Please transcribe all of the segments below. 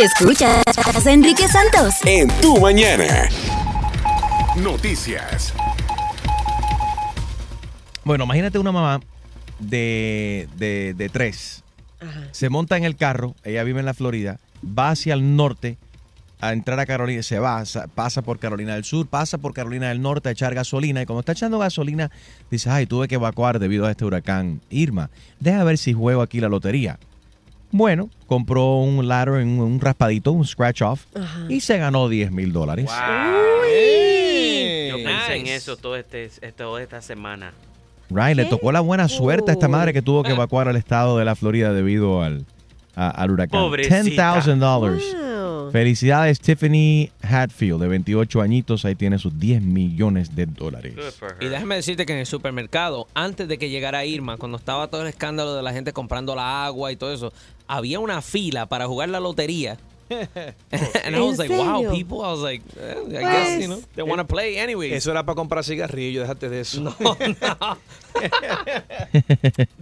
Escuchas a Enrique Santos. En tu mañana. Noticias. Bueno, imagínate una mamá de, de, de tres. Se monta en el carro, ella vive en la Florida, va hacia el norte a entrar a Carolina, se va, sa- pasa por Carolina del Sur, pasa por Carolina del Norte a echar gasolina y cuando está echando gasolina dice, ay, tuve que evacuar debido a este huracán Irma. Deja ver si juego aquí la lotería. Bueno, compró un ladder, un, un raspadito, un scratch off y se ganó 10 mil dólares. Yo pensé en Nice. eso todo este, este- toda esta semana. Right, le tocó la buena suerte a esta madre que tuvo que evacuar al estado de la Florida debido al, a- al huracán. Pobrecita. $10,000. Felicidades, Tiffany Hatfield, de 28 añitos. Ahí tiene sus 10 millones de dólares. Y déjame decirte que en el supermercado, antes de que llegara Irma, cuando estaba todo el escándalo de la gente comprando la agua y todo eso, había una fila para jugar la lotería. And I was like, wow, serio? people. I was like, eh, I guess, you know, they want to play anyway. Eso era para comprar cigarrillos, déjate de eso. No, no.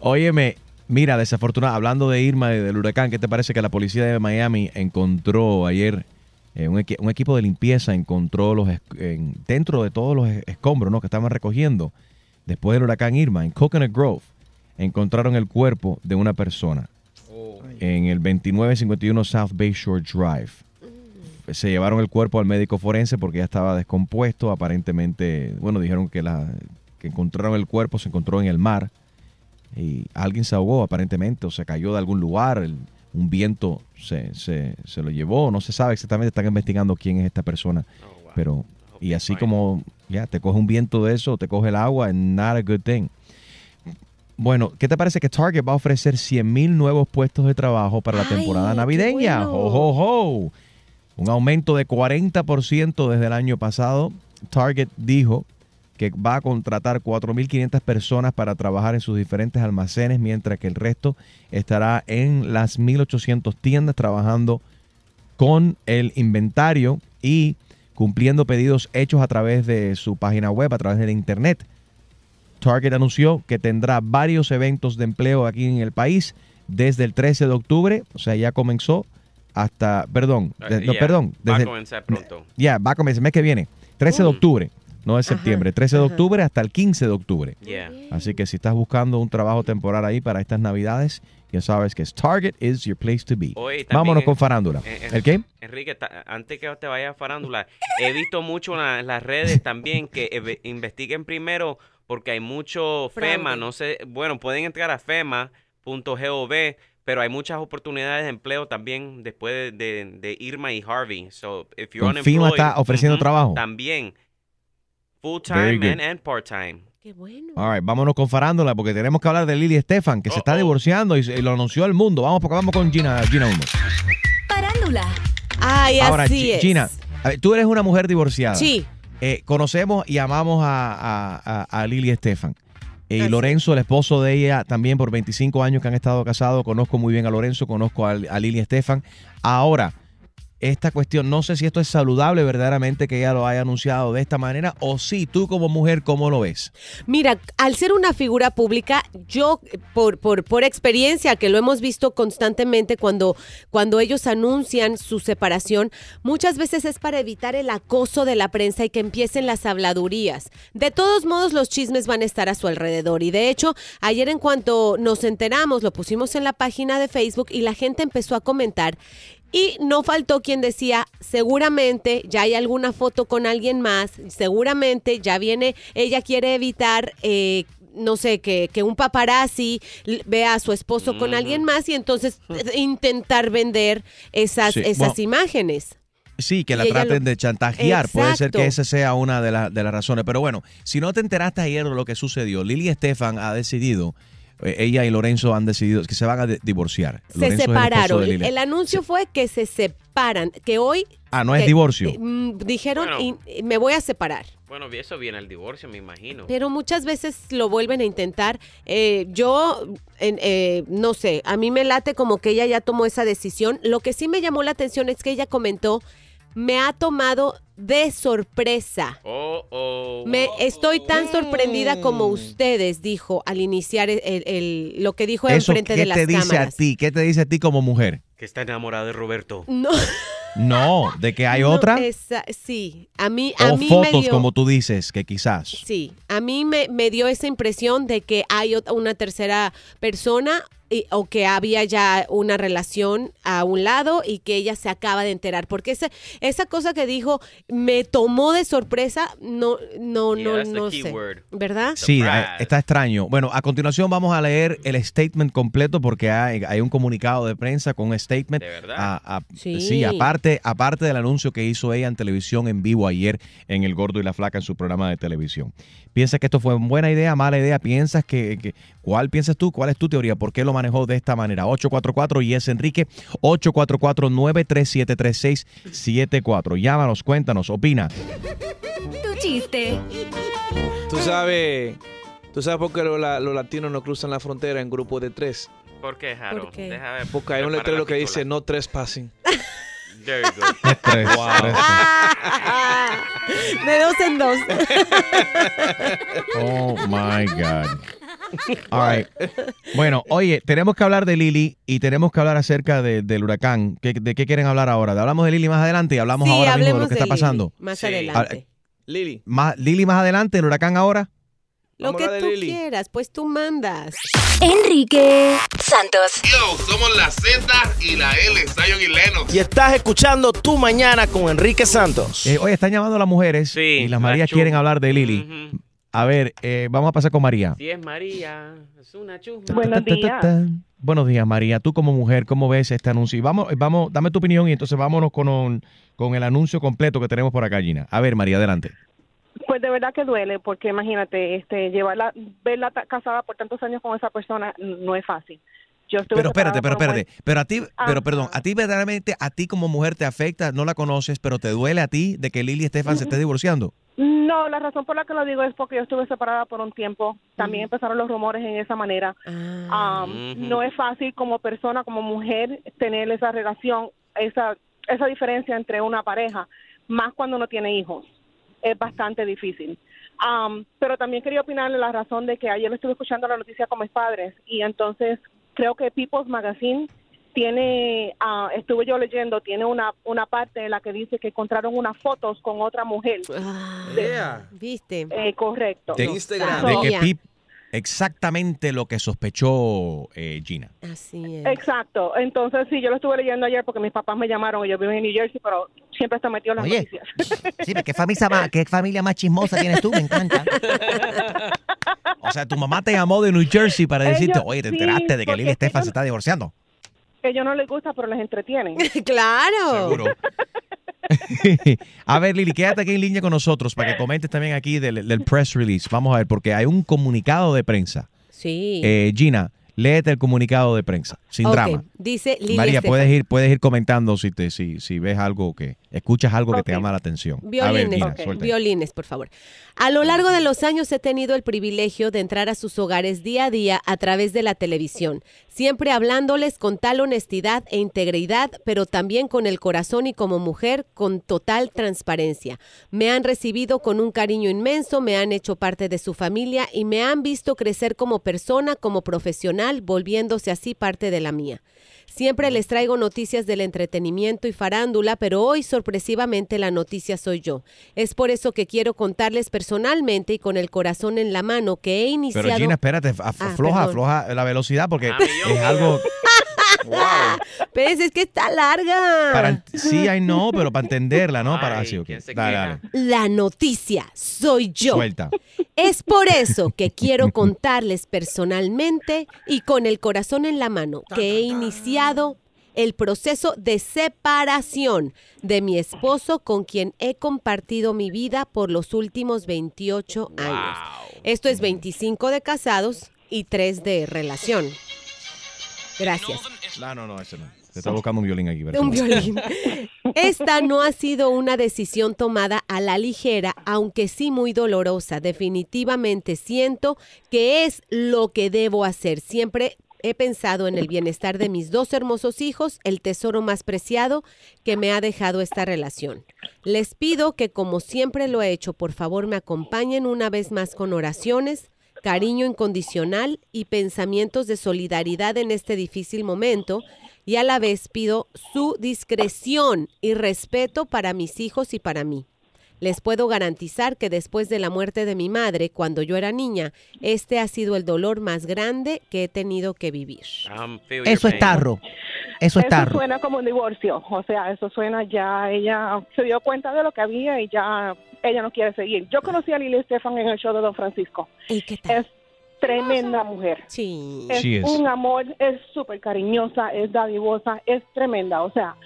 Óyeme, mira, desafortunado, hablando de Irma y del huracán, ¿qué te parece que la policía de Miami encontró ayer eh, un, equi- un equipo de limpieza encontró los en- dentro de todos los es- escombros ¿no? que estaban recogiendo después del huracán Irma en Coconut Grove encontraron el cuerpo de una persona en el 2951 South Bayshore Drive. Se llevaron el cuerpo al médico forense porque ya estaba descompuesto. Aparentemente, bueno, dijeron que, la, que encontraron el cuerpo, se encontró en el mar y alguien se ahogó aparentemente o se cayó de algún lugar, el- un viento se, se, se lo llevó, no se sabe exactamente, están investigando quién es esta persona, Oh, wow. pero y así como ya te coge un viento de eso, te coge el agua, not a good thing. Bueno, ¿qué te parece que Target va a ofrecer 100 mil nuevos puestos de trabajo para la temporada navideña? bueno. ¡Ho, ho, ho! Un aumento de 40% desde el año pasado. Target dijo que va a contratar 4.500 personas para trabajar en sus diferentes almacenes, mientras que el resto estará en las 1.800 tiendas trabajando con el inventario y cumpliendo pedidos hechos a través de su página web, a través de la internet. Target anunció que tendrá varios eventos de empleo aquí en el país desde el 13 de octubre, o sea, ya comenzó hasta, perdón, de- no, Yeah, perdón, Va a desde, comenzar pronto. ya, va a comenzar el mes que viene, 13 de Mm. octubre, no de septiembre, 13 de ajá. octubre hasta el 15 de octubre. Yeah. Así que si estás buscando un trabajo temporal ahí para estas navidades, ya sabes que es Target is your place to be. Oye, Vámonos eh, con farándula. eh, eh, ¿El qué? Enrique, ta- antes que te vayas a farándula, he visto mucho en la- en las redes también que eve- investiguen primero porque hay mucho FEMA, Fraude. no sé, bueno, pueden entrar a FEMA.gov, pero hay muchas oportunidades de empleo también después de, de- de Irma y Harvey. So, if you're Con FEMA está ofreciendo ujú, trabajo. También. Full time and, and part time. Qué bueno. All right, vámonos con farándula porque tenemos que hablar de Lily Estefan, que se está Uh-oh. divorciando y, y lo anunció al mundo. Vamos porque vamos con Gina, Gina Ulmos. Farándula. Ay, Ahora, así Gi- es. Gina, a ver, tú eres una mujer divorciada. Sí. Eh, conocemos y amamos a, a- a- a Lili Estefan. Y Lorenzo, el esposo de ella, también por 25 años que han estado casados. Conozco muy bien a Lorenzo, conozco a, a Lili Estefan. Ahora, esta cuestión, no sé si esto es saludable verdaderamente que ella lo haya anunciado de esta manera o si tú como mujer, ¿cómo lo ves? Mira, al ser una figura pública, yo por, por, por experiencia, que lo hemos visto constantemente cuando, cuando ellos anuncian su separación, muchas veces es para evitar el acoso de la prensa y que empiecen las habladurías. De todos modos, los chismes van a estar a su alrededor. Y de hecho, ayer en cuanto nos enteramos, lo pusimos en la página de Facebook y la gente empezó a comentar. Y no faltó quien decía, seguramente ya hay alguna foto con alguien más, seguramente ya viene, ella quiere evitar, eh, no sé, que, que un paparazzi vea a su esposo con alguien más y entonces eh, intentar vender esas, Sí, esas bueno, imágenes. Sí, que la traten lo- de chantajear. Puede ser que esa sea una de, la- de las razones. Pero bueno, si no te enteraste ayer de lo que sucedió, Lili Estefan ha decidido, ella y Lorenzo han decidido que se van a divorciar. Se Lorenzo el separaron. El, anuncio fue que se separan, que hoy... Ah, no es eh, divorcio. eh, mm, dijeron, Bueno. y- y me voy a separar. Bueno, eso viene el divorcio, me imagino. Pero muchas veces lo vuelven a intentar. Eh, yo, en- eh, no sé, a mí me late como que ella ya tomó esa decisión. Lo que sí me llamó la atención es que ella comentó me ha tomado de sorpresa. Oh, oh. Me estoy tan sorprendida como ustedes, dijo al iniciar el, el- el- lo que dijo Eso, enfrente ¿qué de las te dice cámaras. a ti? ¿Qué te dice a ti como mujer? Que está enamorada de Roberto. No, No, de que hay no, otra. esa- sí, a mí, a o mí me fotos, dio, como tú dices, que quizás. Sí, a mí me, me dio esa impresión de que hay una tercera persona y- o que había ya una relación a un lado y que ella se acaba de enterar. Porque ese, esa cosa que dijo me tomó de sorpresa, no, no, Yeah, no, no sé. word. ¿Verdad? Sí, eh, está extraño. Bueno, a continuación vamos a leer el statement completo porque hay, hay un comunicado de prensa con un statement. ¿De verdad? A- a- Sí. sí, aparte, aparte del anuncio que hizo ella en televisión en vivo ayer en El Gordo y la Flaca en su programa de televisión. ¿Piensas que esto fue buena idea, mala idea? ¿Piensas que, que- cuál piensas tú? ¿Cuál es tu teoría? ¿Por qué lo manejó de esta manera? 844 y es Enrique 844 937 3674. Llámanos, cuéntanos, opina. Tu chiste. Tú sabes, tú sabes por qué los, la- los latinos no cruzan la frontera en grupos de tres. ¿Por qué, Jaro? ¿Por qué? Deja ver, Porque hay un letrero que dice no trespassing. Very good. Tres, tres. De dos en dos. Oh my God. All right. Bueno, oye, tenemos que hablar de Lili y tenemos que hablar acerca de- del huracán. ¿Qué- ¿De qué quieren hablar ahora? ¿Hablamos de Lili más adelante y hablamos sí, ahora mismo de lo que está Lili, pasando? Más Sí. adelante. Lili, Más, Lili más adelante, el huracán ahora. Lo Vamos que tú Lili. quieras, pues tú mandas. Enrique Santos. Yo, somos la Z y la L, Zion y. Y estás escuchando Tu Mañana con Enrique Santos. Eh, oye, están llamando a las mujeres Sí, y las la Marías quieren hablar de Lili. A ver, eh, vamos a pasar con María. Si es María, es una chusma. Buenos Ta, ta, ta, días. ta. Buenos días, María. Tú como mujer, ¿cómo ves este anuncio? Y vamos, vamos, dame tu opinión y entonces vámonos con, un- con el anuncio completo que tenemos por acá, Gina. A ver, María, adelante. Pues de verdad que duele, porque imagínate, este, llevarla, verla ta- casada por tantos años con esa persona no es fácil. Yo estuve Pero espérate, pero espérate. Pero a ti, pero Ajá. perdón, a ti verdaderamente, a ti como mujer te afecta, no la conoces, pero te duele a ti de que Lili Estefan se esté divorciando. No, la razón por la que lo digo es porque yo estuve separada por un tiempo. También empezaron los rumores en esa manera. Ah. Um. No es fácil como persona, como mujer, tener esa relación, esa, esa diferencia entre una pareja, más cuando no tiene hijos. Es bastante difícil. Um, pero también quería opinarle la razón de que ayer estuve escuchando la noticia con mis padres y entonces creo que People's Magazine tiene, ah, estuve yo leyendo, tiene una, una parte en la que dice que encontraron unas fotos con otra mujer. Ah, Yeah. ¿Viste? Eh, correcto. De, Instagram. de que. Exactamente lo que sospechó eh, Gina. Así es. Exacto. Entonces, sí, yo lo estuve leyendo ayer porque mis papás me llamaron. Yo vivo en New Jersey, pero siempre está metido en las Oye. noticias. Sí, pero ¿qué familia, más, ¿qué familia más chismosa tienes tú? Me encanta. O sea, tu mamá te llamó de New Jersey para Ellos- decirte, oye, ¿te sí, enteraste de que Lili Estefan ellos- se está divorciando? Que yo no les gusta, pero les entretienen. claro. Seguro. a ver, Lili, quédate aquí en línea con nosotros para que comentes también aquí del, del press release. Vamos a ver, porque hay un comunicado de prensa. Sí. Eh, Gina, léete el comunicado de prensa, sin drama. Dice Lili María, Estefan. puedes ir, puedes ir comentando si te, si, si ves algo que, escuchas algo que te llama la atención. a ver, Violines, Gina, violines, por favor. A lo largo de los años he tenido el privilegio de entrar a sus hogares día a día a través de la televisión, siempre hablándoles con tal honestidad e integridad, pero también con el corazón y como mujer con total transparencia. Me han recibido con un cariño inmenso, me han hecho parte de su familia y me han visto crecer como persona, como profesional, volviéndose así parte de la mía. Siempre les traigo noticias del entretenimiento y farándula, pero hoy sorpresivamente la noticia soy yo. Es por eso que quiero contarles personalmente y con el corazón en la mano que he iniciado... Pero Gina, espérate, Ah, afloja, afloja la velocidad porque Ah, es algo Pero es, es que está larga. para sí, hay no, pero para entenderla, ¿no? Para así, ok. ¿quién se Dale, queja? dale. La noticia soy yo. Suelta. Es por eso que quiero contarles personalmente y con el corazón en la mano que he iniciado el proceso de separación de mi esposo con quien he compartido mi vida por los últimos 28 años. Esto es 25 de casados y 3 de relación. Gracias. No, no, no, ese no. Está buscando un violín aquí. ¿verdad? Un violín. Esta no ha sido una decisión tomada a la ligera, aunque sí muy dolorosa. Definitivamente siento que es lo que debo hacer. Siempre He pensado en el bienestar de mis dos hermosos hijos, el tesoro más preciado que me ha dejado esta relación. Les pido que, como siempre lo he hecho, por favor me acompañen una vez más con oraciones, cariño incondicional y pensamientos de solidaridad en este difícil momento y a la vez pido su discreción y respeto para mis hijos y para mí. Les puedo garantizar que después de la muerte de mi madre, cuando yo era niña, este ha sido el dolor más grande que he tenido que vivir. Eso es tarro. Eso es tarro. suena como un divorcio, o sea, eso suena ya, ella se dio cuenta de lo que había y ya ella no quiere seguir. Yo conocí a Lili Estefan en el show de Don Francisco. ¿Y qué tal? Es tremenda mujer. Sí. Es She is. un amor, es súper cariñosa, es dadivosa, es tremenda. O sea,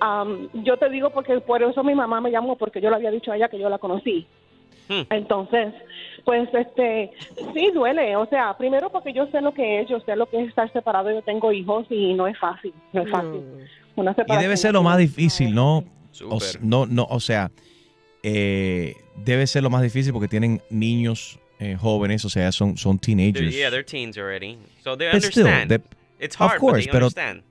am, yo te digo porque por eso mi mamá me llamó, porque yo le había dicho a ella que yo la conocí. Hmm. Entonces, pues este, sí duele. O sea, primero porque yo sé lo que es, yo sé lo que es estar separado, yo tengo hijos y no es fácil, no es fácil. Una Y debe ser lo más difícil, ¿no? O, no, no, o sea, eh, debe ser lo más difícil porque tienen niños eh, jóvenes, o sea, son, son They're- teenagers. yeah, they're teens already. So they But still, understand. they- It's of hard, course, but they pero- understand.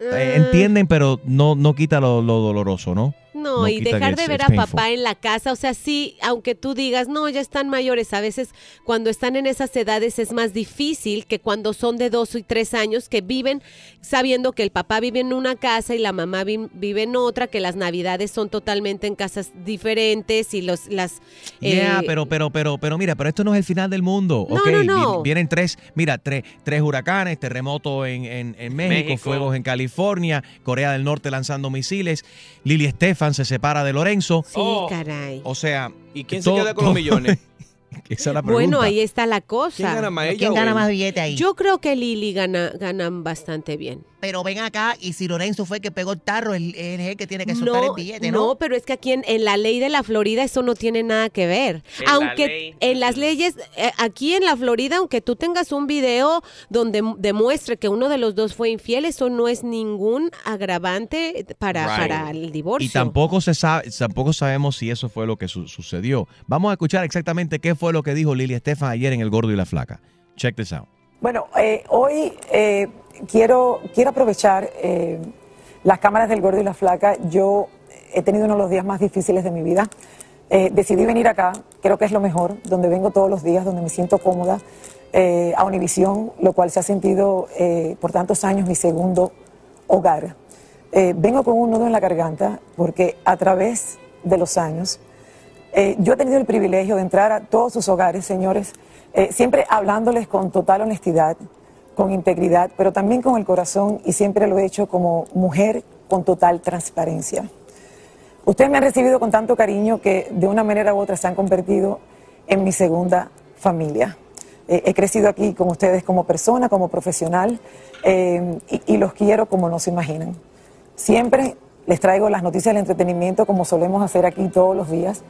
Eh, entienden, pero no, no quita lo, lo doloroso, ¿no? No, No y dejar de ver a painful. papá en la casa, o sea, sí, aunque tú digas, no, ya están mayores, a veces cuando están en esas edades es más difícil que cuando son de dos y tres años, que viven sabiendo que el papá vive en una casa y la mamá vi- vive en otra, que las navidades son totalmente en casas diferentes y los, las... Yeah, eh, pero, pero, pero, pero mira, pero esto no es el final del mundo. No, ok, no, vi- no. Vienen tres, mira, tres, tres huracanes, terremoto en, en, en México, México. fuegos en California, Corea del Norte lanzando misiles, Lili Estefan se separa de Lorenzo. Sí, Oh. caray. O sea, ¿Y quién todo- se queda con los millones? Esa es la pregunta. Bueno, ahí está la cosa. ¿Quién gana más ella ¿Quién gana más billete ahí? Yo creo que Lili gana, ganan bastante bien. Pero ven acá, y si Lorenzo fue el que pegó el tarro, él él es el que tiene que soltar el billete, ¿no? no, pero es que aquí en, en la ley de la Florida eso no tiene nada que ver. En la aunque ley, en las leyes, eh, aquí en la Florida, aunque tú tengas un video donde demuestre que uno de los dos fue infiel, eso no es ningún agravante para, Right. para el divorcio. Y tampoco se sabe, tampoco sabemos si eso fue lo que su- sucedió. Vamos a escuchar exactamente qué fue lo que dijo Lili Estefan ayer en El Gordo y la Flaca. Check this out. Bueno, eh, hoy eh, quiero, quiero aprovechar eh, las cámaras del Gordo y la Flaca. Yo he tenido uno de los días más difíciles de mi vida. Eh, decidí venir acá, creo que es lo mejor, donde vengo todos los días, donde me siento cómoda, eh, a Univisión, lo cual se ha sentido eh, por tantos años mi segundo hogar. Eh, vengo con un nudo en la garganta porque a través de los años eh, yo he tenido el privilegio de entrar a todos sus hogares, señores, siempre hablándoles con total honestidad, con integridad, pero también con el corazón y siempre lo he hecho como mujer con total transparencia. Ustedes me han recibido con tanto cariño que de una manera u otra se han convertido en mi segunda familia. Eh, he crecido aquí con ustedes como persona, como profesional eh, y, y los quiero como no se imaginan. Siempre les traigo las noticias del entretenimiento como solemos hacer aquí todos los días,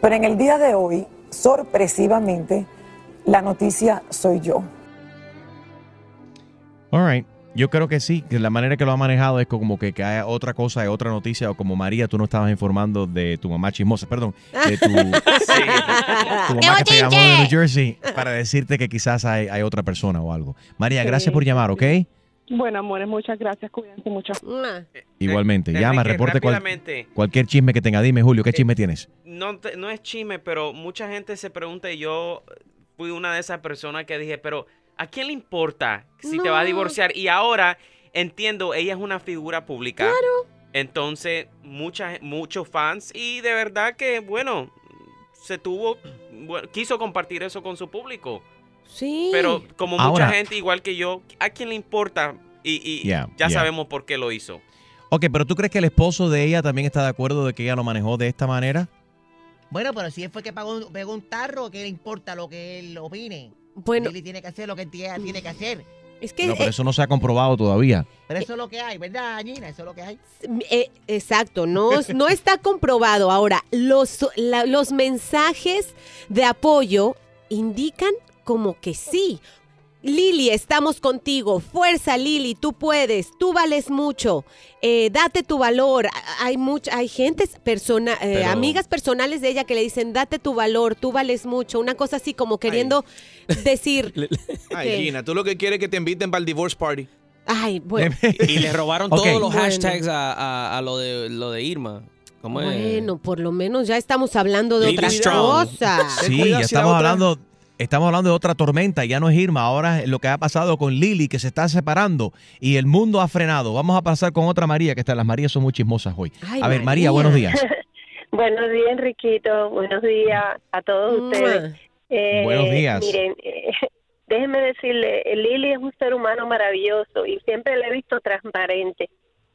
pero en el día de hoy, sorpresivamente, la noticia soy yo. All right. Yo creo que sí, que la manera que lo ha manejado es como que, que hay otra cosa, hay otra noticia, o como María, tú no estabas informando de tu mamá chismosa, perdón, de tu, tu mamá que te llamó de New Jersey para decirte que quizás hay, hay otra persona o algo. María, Sí, gracias por llamar, ¿ok? Bueno, amores, muchas gracias, cuídense mucho. Igualmente, Eh, llama, reporte cual- cualquier chisme que tenga. Dime, Julio, ¿qué chisme tienes? no, te- no es chisme, pero mucha gente se pregunta y yo fui una de esas personas que dije, pero ¿a quién le importa si te va a divorciar? Y ahora entiendo, ella es una figura pública. Claro. Entonces, mucha, muchos fans y de verdad que, bueno, se tuvo, bueno, quiso compartir eso con su público. Sí. Pero como Ahora- mucha gente, igual que yo, ¿a quién le importa? Y, y Yeah, ya yeah. sabemos por qué lo hizo. Ok, pero ¿tú crees que el esposo de ella también está de acuerdo de que ella lo manejó de esta manera? Bueno, pero si él fue que pagó, pegó un tarro, ¿qué le importa lo que él opine? Bueno. Lili tiene que hacer lo que tiene que hacer. Es que No, pero eh, eso no se ha comprobado todavía. Pero eso es lo que hay, ¿verdad, Gina? Eso es lo que hay. Eh, exacto, no, no está comprobado. Ahora, los, la- los mensajes de apoyo indican como que sí. Lili, estamos contigo. Fuerza, Lili, tú puedes, tú vales mucho. Eh, date tu valor. Hay mucha, hay gentes, persona, eh, Pero- amigas personales de ella que le dicen, date tu valor, tú vales mucho. Una cosa así como queriendo decir, Ay, ¿Qué? Gina, tú lo que quieres es que te inviten para el divorce party. ay, bueno. Y le robaron todos los Bueno. hashtags a, a- a lo, de, lo de Irma. ¿Cómo es? Bueno, por lo menos ya estamos hablando de Strong. cosas. Ten Sí, ya estamos otra- hablando, estamos hablando de otra tormenta, ya no es Irma, ahora es lo que ha pasado con Lili, que se está separando y el mundo ha frenado. Vamos a pasar con otra María, que está, las Marías son muy chismosas hoy. Ay, a ver, María. María, buenos días. Buenos días, Enriquito. Buenos días a todos ustedes. Eh, Buenos días. Miren, eh, déjenme decirle, Lili es un ser humano maravilloso y siempre la he visto transparente.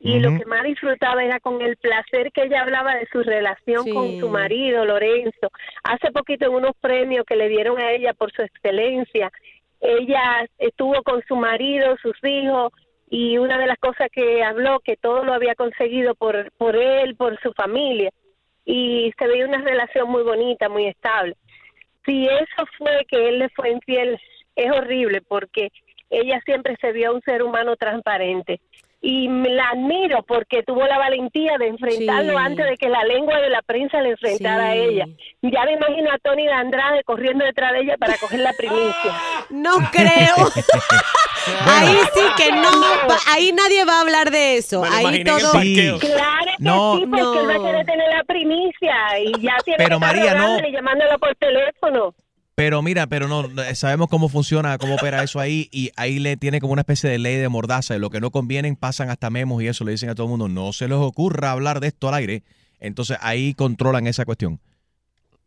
Y lo que más disfrutaba era con el placer que ella hablaba de su relación Sí. con su marido, Lorenzo. Hace poquito en unos premios que le dieron a ella por su excelencia, ella estuvo con su marido, sus hijos, y una de las cosas que habló, que todo lo había conseguido por, por él, por su familia y se veía una relación muy bonita, muy estable. Si eso fue que él le fue infiel, es horrible porque ella siempre se vio un ser humano transparente. Y me la admiro porque tuvo la valentía de enfrentarlo Sí. antes de que la lengua de la prensa le enfrentara a ella. Ya me imagino a Tony de Andrade corriendo detrás de ella para coger la primicia. No creo. ahí sí que no, ahí nadie va a hablar de eso. Ahí todo. Claro que No. sí, porque él va a No. querer tener la primicia y ya tiene Pero, que estar María, no. y llamándolo por teléfono. Pero mira, pero no, sabemos cómo funciona, cómo opera eso ahí y ahí le tiene como una especie de ley de mordaza y lo que no convienen pasan hasta memos y eso le dicen a todo el mundo, no se les ocurra hablar de esto al aire. Entonces ahí controlan esa cuestión.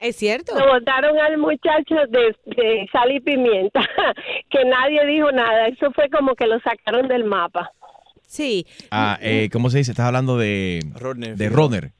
Es cierto. Lo votaron al muchacho de, de sal y pimienta, que nadie dijo nada. Eso fue como que lo sacaron del mapa. Sí. Ah, eh, ¿Cómo se dice? Estás hablando de, Rodner. de Rodner.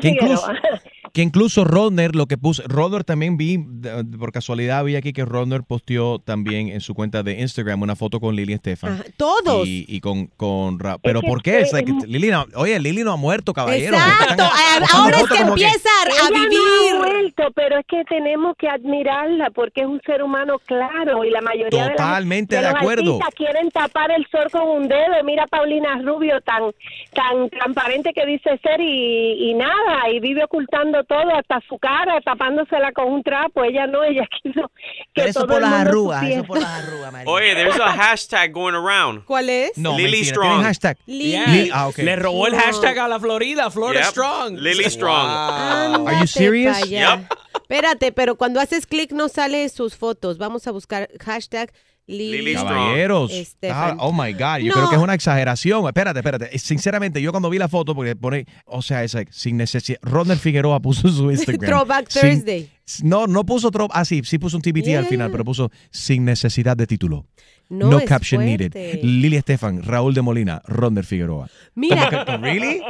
Incluso. que incluso Rodner lo que puso, Rodner también vi, de- por casualidad vi aquí que Rodner posteó también en su cuenta de Instagram una foto con Lili Estefan. Ajá, todos. Y, y con, con Ra- Pero que ¿por qué? Es like, Lili no- oye, Lili no ha muerto, caballero. Exacto. Están- Ah, Ahora es que empieza a Ella no ha vivir. vuelto, pero es que tenemos que admirarla porque es un ser humano claro y la mayoría Totalmente de, las- de los acuerdo. quieren tapar el sol con un dedo. Mira a Paulina Rubio tan tan transparente que dice ser y, y nada y vive ocultando todo hasta su cara tapándosela con un trapo. Ella no, ella quiso que Pero eso todo por el las mundo arrugas, supiera. eso por las arrugas, María. Oye, there's a hashtag going around. ¿Cuál es? No, Lily mentira, Strong. tienen hashtag. Lili. Yeah. Ah, ok. Le robó el hashtag a la Florida, Florida Yep. Strong. Lily Strong. Ándate Are you serious? Yep. Espérate, pero cuando haces clic no sale sus fotos. Vamos a buscar hashtag Lili. Caballeros. Estefan. Ah, oh my God. Yo No. creo que es una exageración. Espérate, espérate. Eh, Sinceramente, yo cuando vi la foto, porque pone, o sea, es like, sin necesidad. Rodner Figueroa puso su Instagram. Throwback Sin- Thursday. No, no puso throwback. Ah, sí, sí puso un TBT al final, pero puso sin necesidad de título. No, caption fuerte. needed. Lili Estefan, Raúl de Molina, Rodner Figueroa. Mira, ¿Really?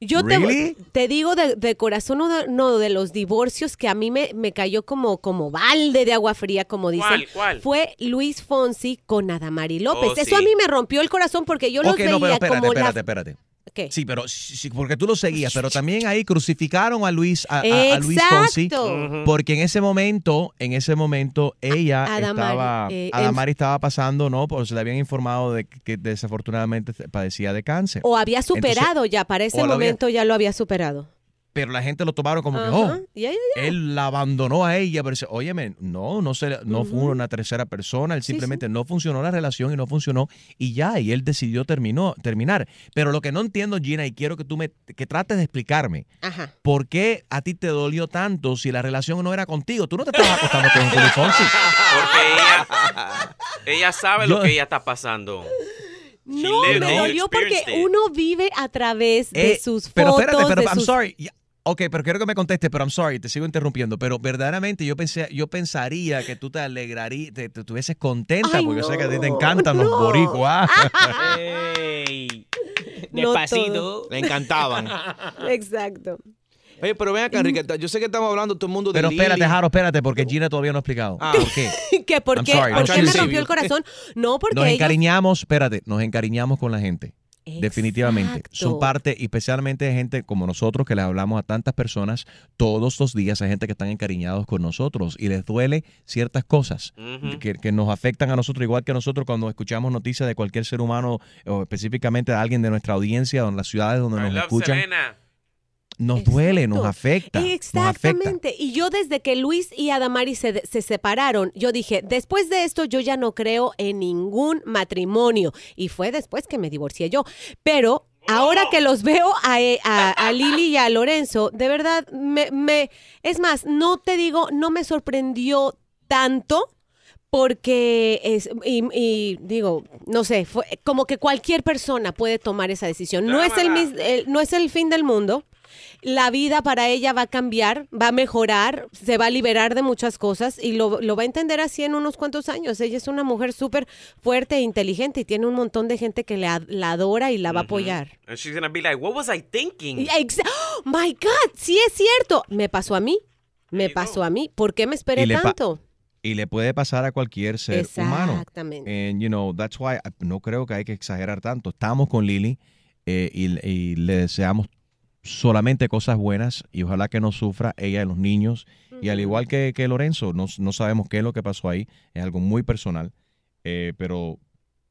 yo te, Really? te digo de, de corazón no de, no, de los divorcios que a mí me, me cayó como, como balde de agua fría, como dicen. ¿Cuál, cuál? Fue Luis Fonsi con Adamari López. Oh, Eso a mí me rompió el corazón porque yo los Ok, veía no, pero espérate, como espérate, la... Sí, pero sí, porque tú lo seguías, pero también ahí crucificaron a Luis, a, a- a Luis Fonsi, Exacto. porque en ese momento, en ese momento ella Adamari, estaba, eh, Adamari estaba pasando, ¿no? Porque se le habían informado de que desafortunadamente padecía de cáncer. O había Entonces, superado ya, para ese había- momento ya lo había superado. Pero la gente lo tomaron como que, oh, él la abandonó a ella, pero dice, óyeme, no, no, se, no fue una tercera persona, él Sí, simplemente no funcionó la relación y no funcionó y ya, y él decidió terminó, terminar. Pero lo que no entiendo, Gina, y quiero que tú me, que trates de explicarme, Ajá. ¿por qué a ti te dolió tanto si la relación no era contigo? Tú no te estabas acostando con Luis Fonsi. Porque ella, ella sabe Yo- lo que ella está pasando. No, me dolió porque uno vive a través de Eh, sus pero fotos, espérate, pero de I'm sus... sorry. Ok, pero quiero que me conteste, pero I'm sorry, te sigo interrumpiendo. Pero verdaderamente yo pensé, yo pensaría que tú te alegrarías, te, te estuvieses contenta, Ay, porque yo sé que a ti te no, encantan los no. boricuas. Ey. No Despacito. Le encantaban. Exacto. Oye, pero ven acá, Enrique. Yo sé que estamos hablando todo el mundo de Pero espérate, Lili. Jaro, espérate, porque Gina todavía no ha explicado. Ah. ¿Por qué? ¿Qué? ¿Por qué, sorry, ¿Por qué me rompió el corazón? No, porque Nos ellos... encariñamos, espérate, nos encariñamos con la gente. Definitivamente. Son parte, especialmente de gente como nosotros que les hablamos a tantas personas todos los días. Hay gente que están encariñados con nosotros y les duele ciertas cosas que, que nos afectan a nosotros, igual que nosotros cuando escuchamos noticias de cualquier ser humano o específicamente de alguien de nuestra audiencia o en las ciudades donde I nos escuchan. Nos duele, nos afecta. Nos afecta. Exactamente. Y yo desde que Luis y Adamari se, se separaron, yo dije, después de esto yo ya no creo en ningún matrimonio. Y fue después que me divorcié yo. Pero ahora que los veo a, eh, a- a Lili y a Lorenzo, de verdad, me, me, es más, no te digo, no me sorprendió tanto. Porque es, y, y digo, no sé, fue como que cualquier persona puede tomar esa decisión. No es el- no es el fin del mundo. La vida para ella va a cambiar, va a mejorar, se va a liberar de muchas cosas y lo, lo va a entender así en unos cuantos años. Ella es una mujer súper fuerte e inteligente y tiene un montón de gente que le ad- la adora y la va a apoyar. And she's gonna be like, what was I thinking? ¡Oh, my God, sí es cierto. Me pasó a mí. Me pasó a mí. ¿Por qué me esperé tanto? Y le puede pasar a cualquier ser humano. Exactamente. And, you know, that's why I- no creo que hay que exagerar tanto. Estamos con Lili eh, y, y le deseamos solamente cosas buenas y ojalá que no sufra ella y los niños. Y al igual que, que Lorenzo, no, no sabemos qué es lo que pasó ahí. Es algo muy personal. eh, pero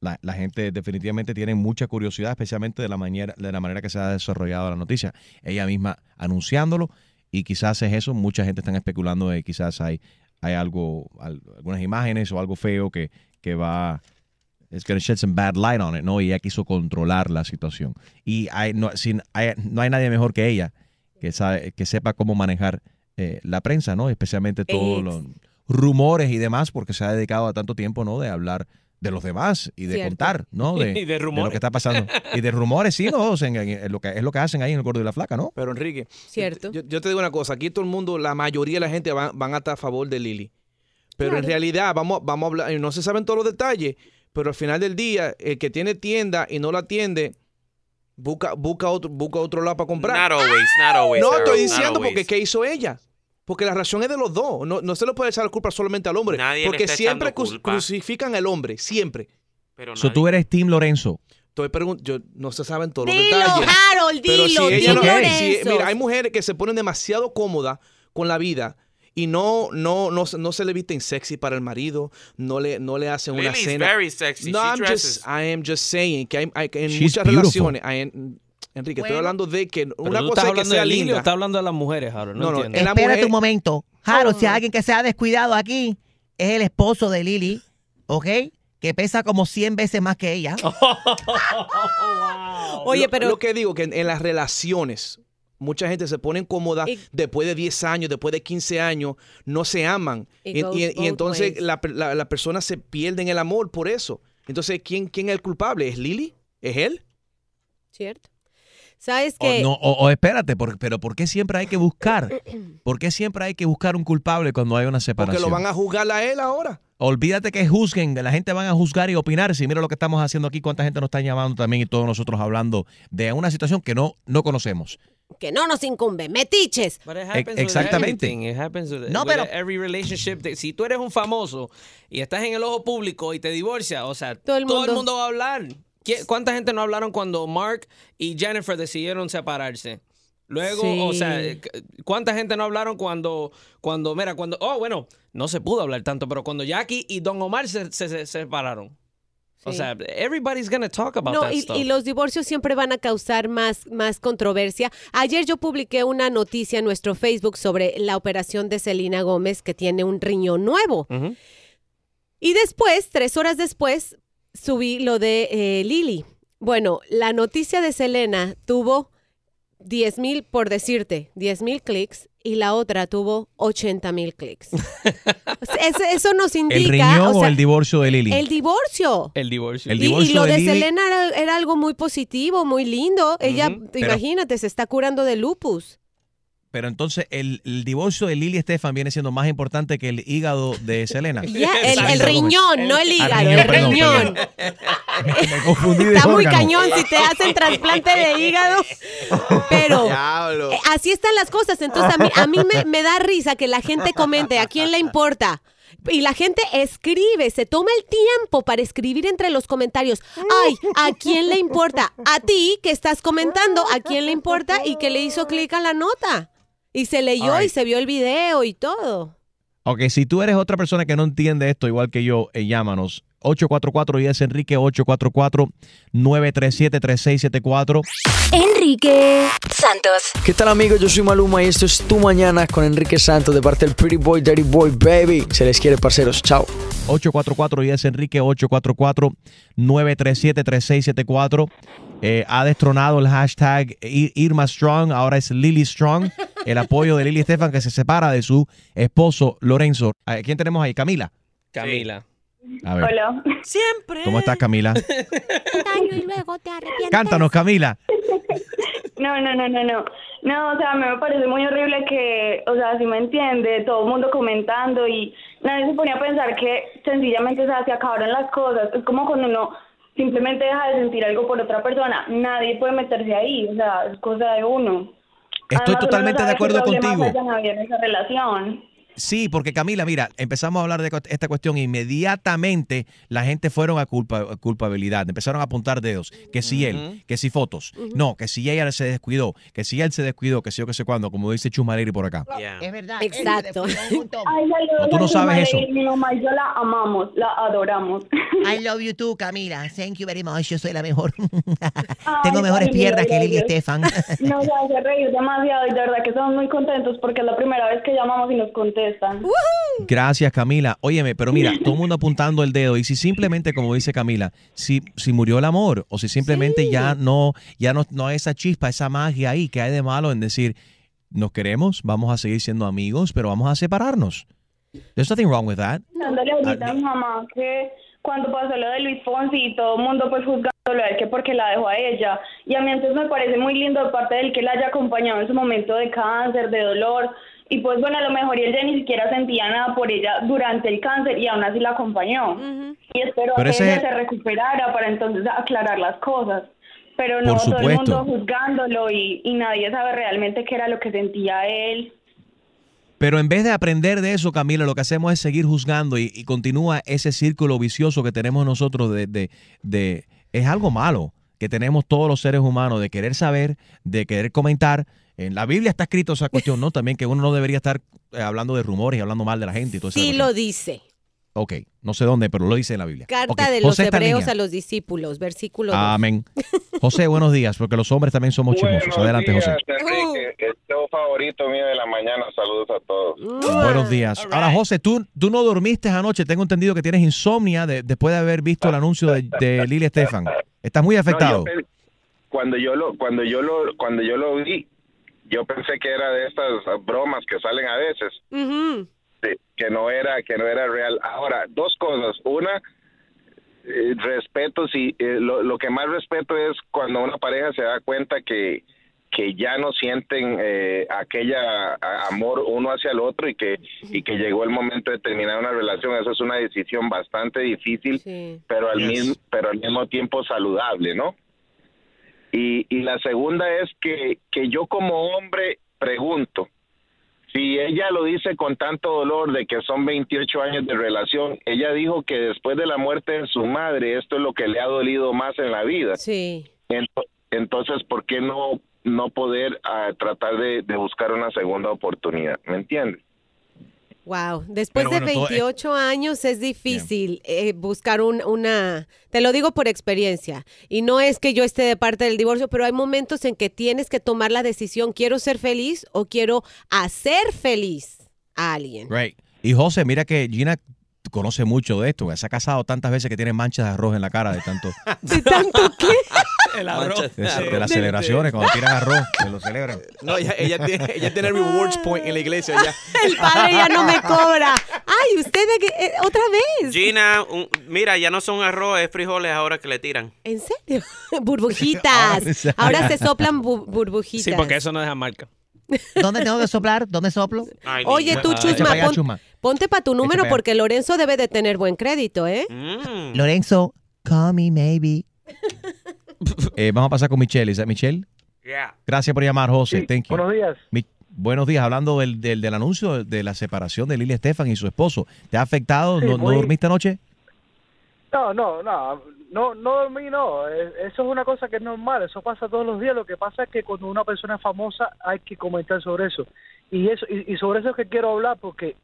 la, la gente definitivamente tiene mucha curiosidad, especialmente de la, manera, de la manera que se ha desarrollado la noticia. Ella misma anunciándolo y quizás es eso. Mucha gente está especulando de que quizás hay, hay algo, al- algunas imágenes o algo feo que, que va it's gonna shed some bad light on it, ¿no? Y ella quiso controlar la situación. Y hay, no, sin, hay- no hay nadie mejor que ella que, sabe, que sepa cómo manejar eh, la prensa, ¿no? Especialmente todos los rumores y demás, porque se ha dedicado a tanto tiempo, ¿no? De hablar de los demás y de Cierto. contar, ¿no? De, Y de lo rumores. que está pasando. Y de rumores, sí, ¿no? O sea, en- en lo que, es lo que hacen ahí en el Gordo y la Flaca, ¿no? Pero Enrique, Cierto. yo, yo te digo una cosa, aquí todo el mundo, la mayoría de la gente van, van a estar a favor de Lili. Pero en realidad, vamos, vamos a hablar, no se saben todos los detalles, pero al final del día, el que tiene tienda y no la atiende, busca, busca, otro, busca otro lado para comprar. Not always, not always. No, estoy diciendo porque ¿qué hizo ella? Porque la razón es de los dos. No, no se le puede echar la culpa solamente al hombre. Nadie le porque está siempre echando cru- culpa. crucifican al hombre, siempre. Pero So, tú eres Team Lorenzo. Estoy yo no se saben todos Dilo, los detalles. Harold, Pero si dilo, ella no- dilo, si- mira, hay mujeres que se ponen demasiado cómodas con la vida y no, no, no, se- no se le visten sexy para el marido, no le, no le hacen una Lily's cena. very sexy. No, She I'm dresses. just, I am just saying que hay, hay- en She's muchas beautiful. relaciones, hay en- Enrique, estoy Bueno. hablando de que una cosa estás es que hablando sea de Lili o linda. estás hablando de las mujeres, Harold. No, No, no, entiendo. en la Espérate mujer- un momento. Jaro, si Oh. alguien que se ha descuidado aquí es el esposo de Lili, ¿ok? Que pesa como 100 veces más que ella. Oye, Lo- pero Lo que digo, que en, en las relaciones, mucha gente se pone cómoda Y- después de 10 años, después de 15 años, no se aman. Y, entonces la, per- la, la persona se pierde en el amor por eso. Entonces, ¿quién, quién es el culpable? ¿Es Lili? ¿Es él? cierto. ¿Sabes O, qué? no, o, o espérate, por- pero ¿por qué siempre hay que buscar? ¿Por qué siempre hay que buscar un culpable cuando hay una Porque separación? lo van a juzgar a él ahora. Olvídate que juzguen, la gente van a juzgar y opinar. Si mira lo que estamos haciendo aquí, cuánta gente nos está llamando también y todos nosotros hablando de una situación que no, no conocemos. Que no nos incumbe. Metiches. But it happens with exactamente. No, pero- every relationship. si tú eres un famoso y estás en el ojo público y te divorcias, o sea, Todo el mundo- mundo va a hablar. ¿Qué- ¿Cuánta gente no hablaron cuando Mark y Jennifer decidieron separarse? Luego, Sí. o sea, ¿cuánta gente no hablaron cuando, cuando, mira, cuando, oh, bueno, no se pudo hablar tanto, pero cuando Jackie y Don Omar se, se- se separaron. O sea, everybody's gonna talk about No, that y, stuff. y los divorcios siempre van a causar más, más controversia. Ayer yo publiqué una noticia en nuestro Facebook sobre la operación de Selena Gómez que tiene un riñón nuevo. Y después, tres horas después, subí lo de eh, Lily. Bueno, la noticia de Selena tuvo 10 mil, por decirte, 10 mil clics y la otra tuvo 80 mil clics. O eso, eso nos indica... ¿El riñón o, o sea, el divorcio de Lili? el divorcio. El divorcio. El Y- y, divorcio lo de de, Selena era, era algo muy positivo, muy lindo. Ella, Ujú. Pero- imagínate, se está curando de lupus. Pero entonces el, el divorcio de Lili Estefan viene siendo más importante que el hígado de Selena. El, riñón, no el hígado, riñón, el perdón, riñón. Me, me confundí de Está muy órgano. cañón si te hacen trasplante de hígado. Pero Diablo. eh, así están las cosas. Entonces a mí, a mí me, me da risa que la gente comente, ¿a quién le importa? Y la gente escribe, se toma el tiempo para escribir entre los comentarios. Ay, ¿a quién le importa? A ti que estás comentando, ¿a quién le importa? Y que le hizo clic a la nota. Y se leyó y se vio el video y todo. Ok, si tú eres otra persona que no entiende esto igual que yo, eh, llámanos. 844 y es Enrique 844-937-3674. Enrique Santos. ¿Qué tal amigos? Yo soy Maluma y esto es Tu Mañana con Enrique Santos de parte del Pretty Boy, Dirty Boy, Baby. Se les quiere, parceros. Chao. 844 y es Enrique 844-937-3674. Eh, ha destronado el hashtag Irma Strong, ahora es Lily Strong. El apoyo de Lily Estefan que se separa de su esposo Lorenzo. ¿A ¿Quién tenemos ahí? Camila. Camila. A ver. Hola. Siempre. ¿Cómo estás, Camila? y luego te arrepientes. Cántanos, Camila. No, no, no, no, no. No, o sea, a mí me parece muy horrible que, o sea, si me entiende, todo el mundo comentando y nadie se ponía a pensar que sencillamente o sea, se acabaron las cosas. Es como cuando uno simplemente deja de sentir algo por otra persona. Nadie puede meterse ahí, o sea, es cosa de uno. Estoy Además, totalmente de acuerdo contigo. en esa relación. Sí, porque Camila, mira, empezamos a hablar de esta cuestión e inmediatamente la gente fueron a, culpa, a culpabilidad, empezaron a apuntar dedos, que si él, que si fotos, no, que si ella se descuidó, que si él se descuidó, que si yo que sé cuándo, como dice Chumaleri por acá. Es verdad. Exacto. Ay, No, tú no sabes eso. Mi mamá y yo la amamos, la adoramos. I love you too, Camila. Thank you very much. Yo soy la mejor. Ay, Tengo mejores piernas que Lili. Estefan. Nos hace reír demasiado y de verdad que estamos muy contentos porque es la primera vez que llamamos y nos contestan. Gracias, Camila. Óyeme, pero mira, todo el mundo apuntando el dedo y si simplemente, como dice Camila, si, si murió el amor o si simplemente ya no, ya no, no hay esa chispa, esa magia ahí que hay de malo en decir, nos queremos, vamos a seguir siendo amigos, pero vamos a separarnos. There's nothing wrong with that. Dándole ahorita a mi mamá que cuando pasó lo de Luis Fonsi y todo el mundo pues juzgándolo a él que porque la dejó a ella. Y a mí entonces me parece muy lindo de parte de él que la haya acompañado en su momento de cáncer, de dolor. Y pues bueno, a lo mejor él ya ni siquiera sentía nada por ella durante el cáncer y aún así la acompañó. Y espero Pero que ese ella se recuperara para entonces aclarar las cosas. Pero no, todo el mundo juzgándolo y, y nadie sabe realmente qué era lo que sentía él. Pero en vez de aprender de eso, Camila, lo que hacemos es seguir juzgando y, y continúa ese círculo vicioso que tenemos nosotros de, de, de- Es algo malo que tenemos todos los seres humanos de querer saber, de querer comentar. En la Biblia está escrito esa cuestión, ¿no? También que uno no debería estar eh, hablando de rumores y hablando mal de la gente y todo eso. Sí lo dice. Ok, no sé dónde, pero lo dice en la Biblia. Carta de los José hebreos a los discípulos, versículo 2. Amén. José, buenos días, porque los hombres también somos chismosos. Buenos Adelante, días, José. Enrique, el show favorito mío de la mañana. Saludos a todos. Buenos días. Ahora, José, tú, tú no dormiste anoche. Tengo entendido que tienes insomnia de- después de haber visto el anuncio de, de Lili Estefan. Estás muy afectado. No, yo pe- cuando yo lo cuando yo lo cuando yo lo vi, yo pensé que era de estas bromas que salen a veces, sí, que no era que no era real. Ahora, dos cosas. Una, eh, respeto si eh, lo, lo que más respeto es cuando una pareja se da cuenta que que ya no sienten eh, aquella a- amor uno hacia el otro y que y que llegó el momento de terminar una relación eso es una decisión bastante difícil pero al Yes. mismo pero al mismo tiempo saludable no y, y la segunda es que que yo como hombre pregunto si ella lo dice con tanto dolor de que son 28 años de relación, ella dijo que después de la muerte de su madre, esto es lo que le ha dolido más en la vida. Sí. Ento- Entonces, ¿por qué no, no poder ah, tratar de, de buscar una segunda oportunidad? ¿Me entiendes? Wow, después de bueno, todo- 28 años es difícil eh, buscar un- una, te lo digo por experiencia, y no es que yo esté de parte del divorcio, pero hay momentos en que tienes que tomar la decisión, quiero ser feliz o quiero hacer feliz a alguien. Right. Y José, mira que Gina conoce mucho de esto. Se ha casado tantas veces que tiene manchas de arroz en la cara de tanto. ¿De tanto qué? El arroz. De, de las celebraciones, cuando tiran arroz, se lo celebran. No, ella, ella tiene, ella tiene rewards point en la iglesia ya. El padre ya no me cobra. Ay, usted de que- eh, otra vez. Gina, un- mira, ya no son arroz, es frijoles ahora que le tiran. ¿En serio? burbujitas. Ahora se soplan bu- burbujitas. Sí, porque eso no deja marca. ¿Dónde tengo que soplar? ¿Dónde soplo? Oye, tú, Echa Chusma, pon- ponte para tu número porque Lorenzo debe de tener buen crédito, ¿eh? Mm. Lorenzo, call me maybe. Eh, vamos a pasar con Michelle. ¿Es Michelle? Yeah. Gracias por llamar, José. Sí, Thank you. buenos días. Mi- buenos días. Hablando del, del, del anuncio de la separación de Lili Estefan y su esposo. ¿Te ha afectado? Sí, ¿No, no muy- dormiste anoche? No, no, no, no, no dormí, no. Eh, Eso es una cosa que es normal, eso pasa todos los días. Lo que pasa es que cuando una persona es famosa hay que comentar sobre eso. Y eso y, y sobre eso es que quiero hablar porque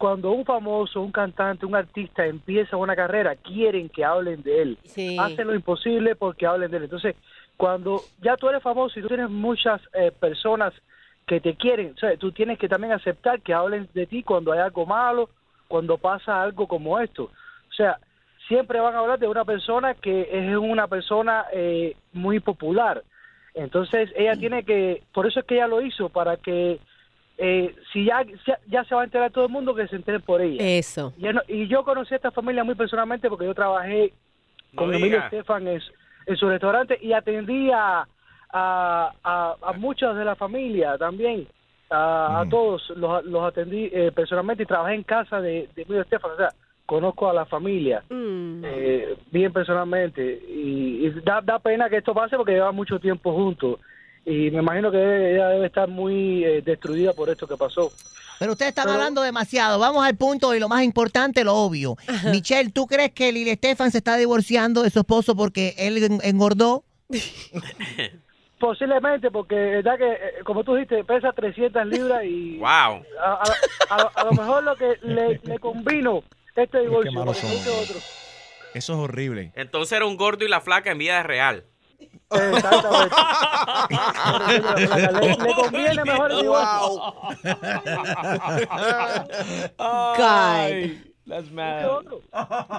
cuando un famoso, un cantante, un artista empieza una carrera, quieren que hablen de él. Sí. Hacen lo imposible porque hablen de él. Entonces, cuando ya tú eres famoso y tú tienes muchas eh, personas que te quieren, o sea, tú tienes que también aceptar que hablen de ti cuando hay algo malo, cuando pasa algo como esto. O sea, siempre van a hablar de una persona que es una persona eh, muy popular. Entonces ella tiene que, por eso es que ella lo hizo, para que eh, si ya, ya, ya se va a enterar todo el mundo, que se entere por ella. Eso. Y, no- y yo conocí a esta familia muy personalmente porque yo trabajé No con Emilio. Estefan en, su- en su restaurante y atendí a, a, a, a muchos de la familia también. A, a todos los, los atendí eh, personalmente y trabajé en casa de, de Emilio Estefan. O sea, conozco a la familia eh, bien personalmente. Y, y da, da pena que esto pase porque llevan mucho tiempo juntos. Y me imagino que ella debe estar muy eh, destruida por esto que pasó. Pero ustedes están hablando demasiado. Vamos al punto y lo más importante, lo obvio. Michelle, ¿tú crees que Lili Estefan se está divorciando de su esposo porque él en- engordó? Posiblemente, porque verdad que, eh, como tú dijiste, pesa 300 libras y Wow. a, a- a- a lo mejor lo que le, le convino este divorcio. somos. este otro. Eso es horrible. Entonces era un gordo y la flaca en vida real. Exactamente. le, le conviene mejor el divorcio. God.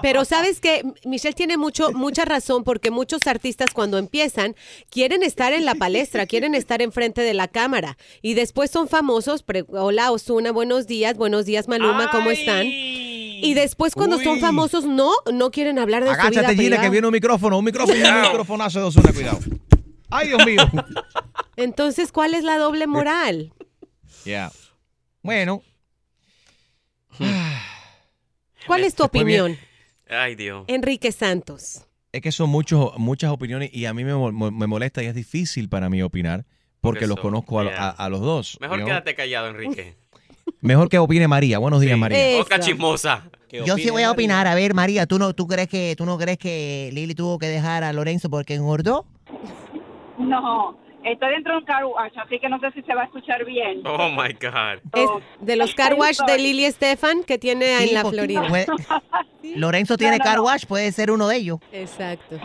Pero sabes que Michelle tiene mucho mucha razón porque muchos artistas cuando empiezan quieren estar en la palestra, quieren estar enfrente de la cámara y después son famosos. pre- Hola Osuna, buenos días, buenos días Maluma, ¿cómo están? Y después cuando son famosos no, no quieren hablar de su vida Agáchate, Gina, privada. que viene un micrófono, un micrófono, un microfonazo de cuidado. Ay, Dios mío. Entonces, ¿cuál es la doble moral? Ya. Bueno. ¿Cuál es tu opinión, Ay, Dios. Enrique Santos? Es que son muchos, muchas opiniones y a mí me, mo- me molesta y es difícil para mí opinar porque Por los conozco a, yeah. a- a los dos. Mejor quédate callado, Enrique. Mejor que opine María. Buenos días, María. Boca chismosa. Yo sí voy a opinar. A ver, María, ¿tú no, tú crees que, tú no crees que Lili tuvo que dejar a Lorenzo porque engordó? No, estoy dentro de un car wash, así que no sé si se va a escuchar bien. Oh my God. Es de los car wash de Lily Estefan que tiene Sí, en la Florida. puede- Lorenzo tiene No, no, car wash, puede ser uno de ellos. Exacto.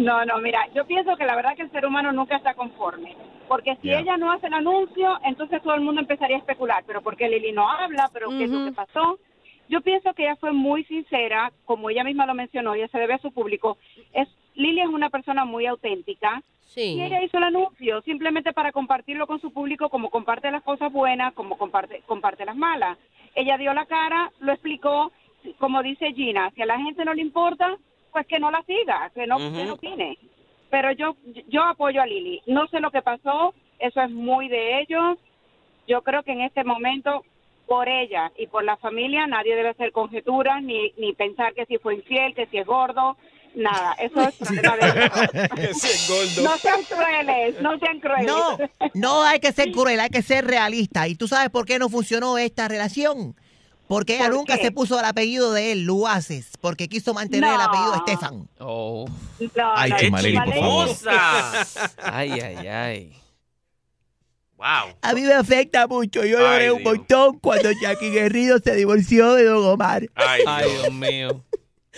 No, no, mira, yo pienso que la verdad que el ser humano nunca está conforme. Porque si Yeah. ella no hace el anuncio, entonces todo el mundo empezaría a especular. Pero ¿por qué Lili no habla? ¿Pero qué es lo que pasó? Yo pienso que ella fue muy sincera, como ella misma lo mencionó, ella se debe a su público. Es, Lili es una persona muy auténtica. Sí. Y ella hizo el anuncio simplemente para compartirlo con su público, como comparte las cosas buenas, como comparte, comparte las malas. Ella dio la cara, lo explicó, como dice Gina, si a la gente no le importa, pues que no la siga, que no, que Ujú. no opine. Pero yo, yo apoyo a Lili. No sé lo que pasó, eso es muy de ellos. Yo creo que en este momento, por ella y por la familia, nadie debe hacer conjeturas ni, ni pensar que si fue infiel, que si es gordo, nada. Eso es problema de. No sean crueles, no sean crueles. No, no hay que ser cruel, hay que ser realista. ¿Y tú sabes por qué no funcionó esta relación? Porque ella ¿Por nunca qué? se puso el apellido de él, Luaces, porque quiso mantener el apellido de Estefan. Oh. No, Ay, no, Chumalery, por favor. Ay, ay, ay. Wow. A mí me afecta mucho. Yo Ay, lloré un Dios. montón cuando Jackie Guerrido se divorció de Don Omar. Ay, Ay, Dios mío.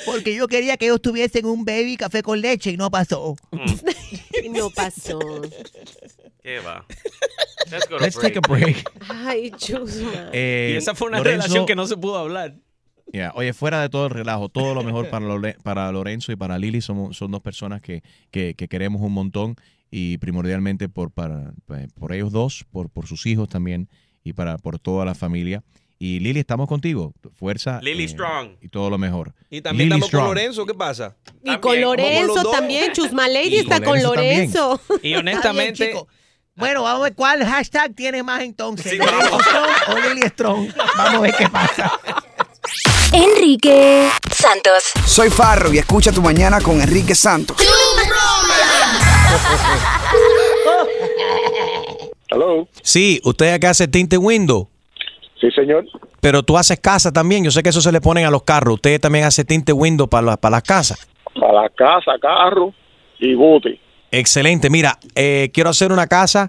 Porque yo quería que ellos tuviesen un baby café con leche y no pasó. No pasó. ¿Qué va? Let's go to Let's take a break. Ay, Chusma. Eh, y esa fue una Lorenzo- relación que no se pudo hablar. Ya, Oye, fuera de todo el relajo, todo lo mejor para, Lore- para Lorenzo y para Lili. Somos, son dos personas que, que, que queremos un montón y primordialmente por, para, pues, por ellos dos, por, por sus hijos también y para por toda la familia. Y Lili, estamos contigo. Fuerza. Lily eh, Strong. Y todo lo mejor. Y también Lily estamos con. Lorenzo, ¿qué pasa? Y con Lorenzo también, Chusma Lady está con Lorenzo. Y honestamente. Bueno, vamos a ver cuál hashtag tiene más entonces. ¿Lorenzo Strong o Lily Strong? Vamos a ver qué pasa. Enrique Santos. Soy Farro y escucha tu mañana con Enrique Santos. Hello. Sí, usted acá hace tinte window. Sí, señor. Pero tú haces casa también. Yo sé que eso se le ponen a los carros. Usted también hace tinte window para, la- para las casas. Para la casa, carro y bote. Excelente. Mira, eh, quiero hacer una casa.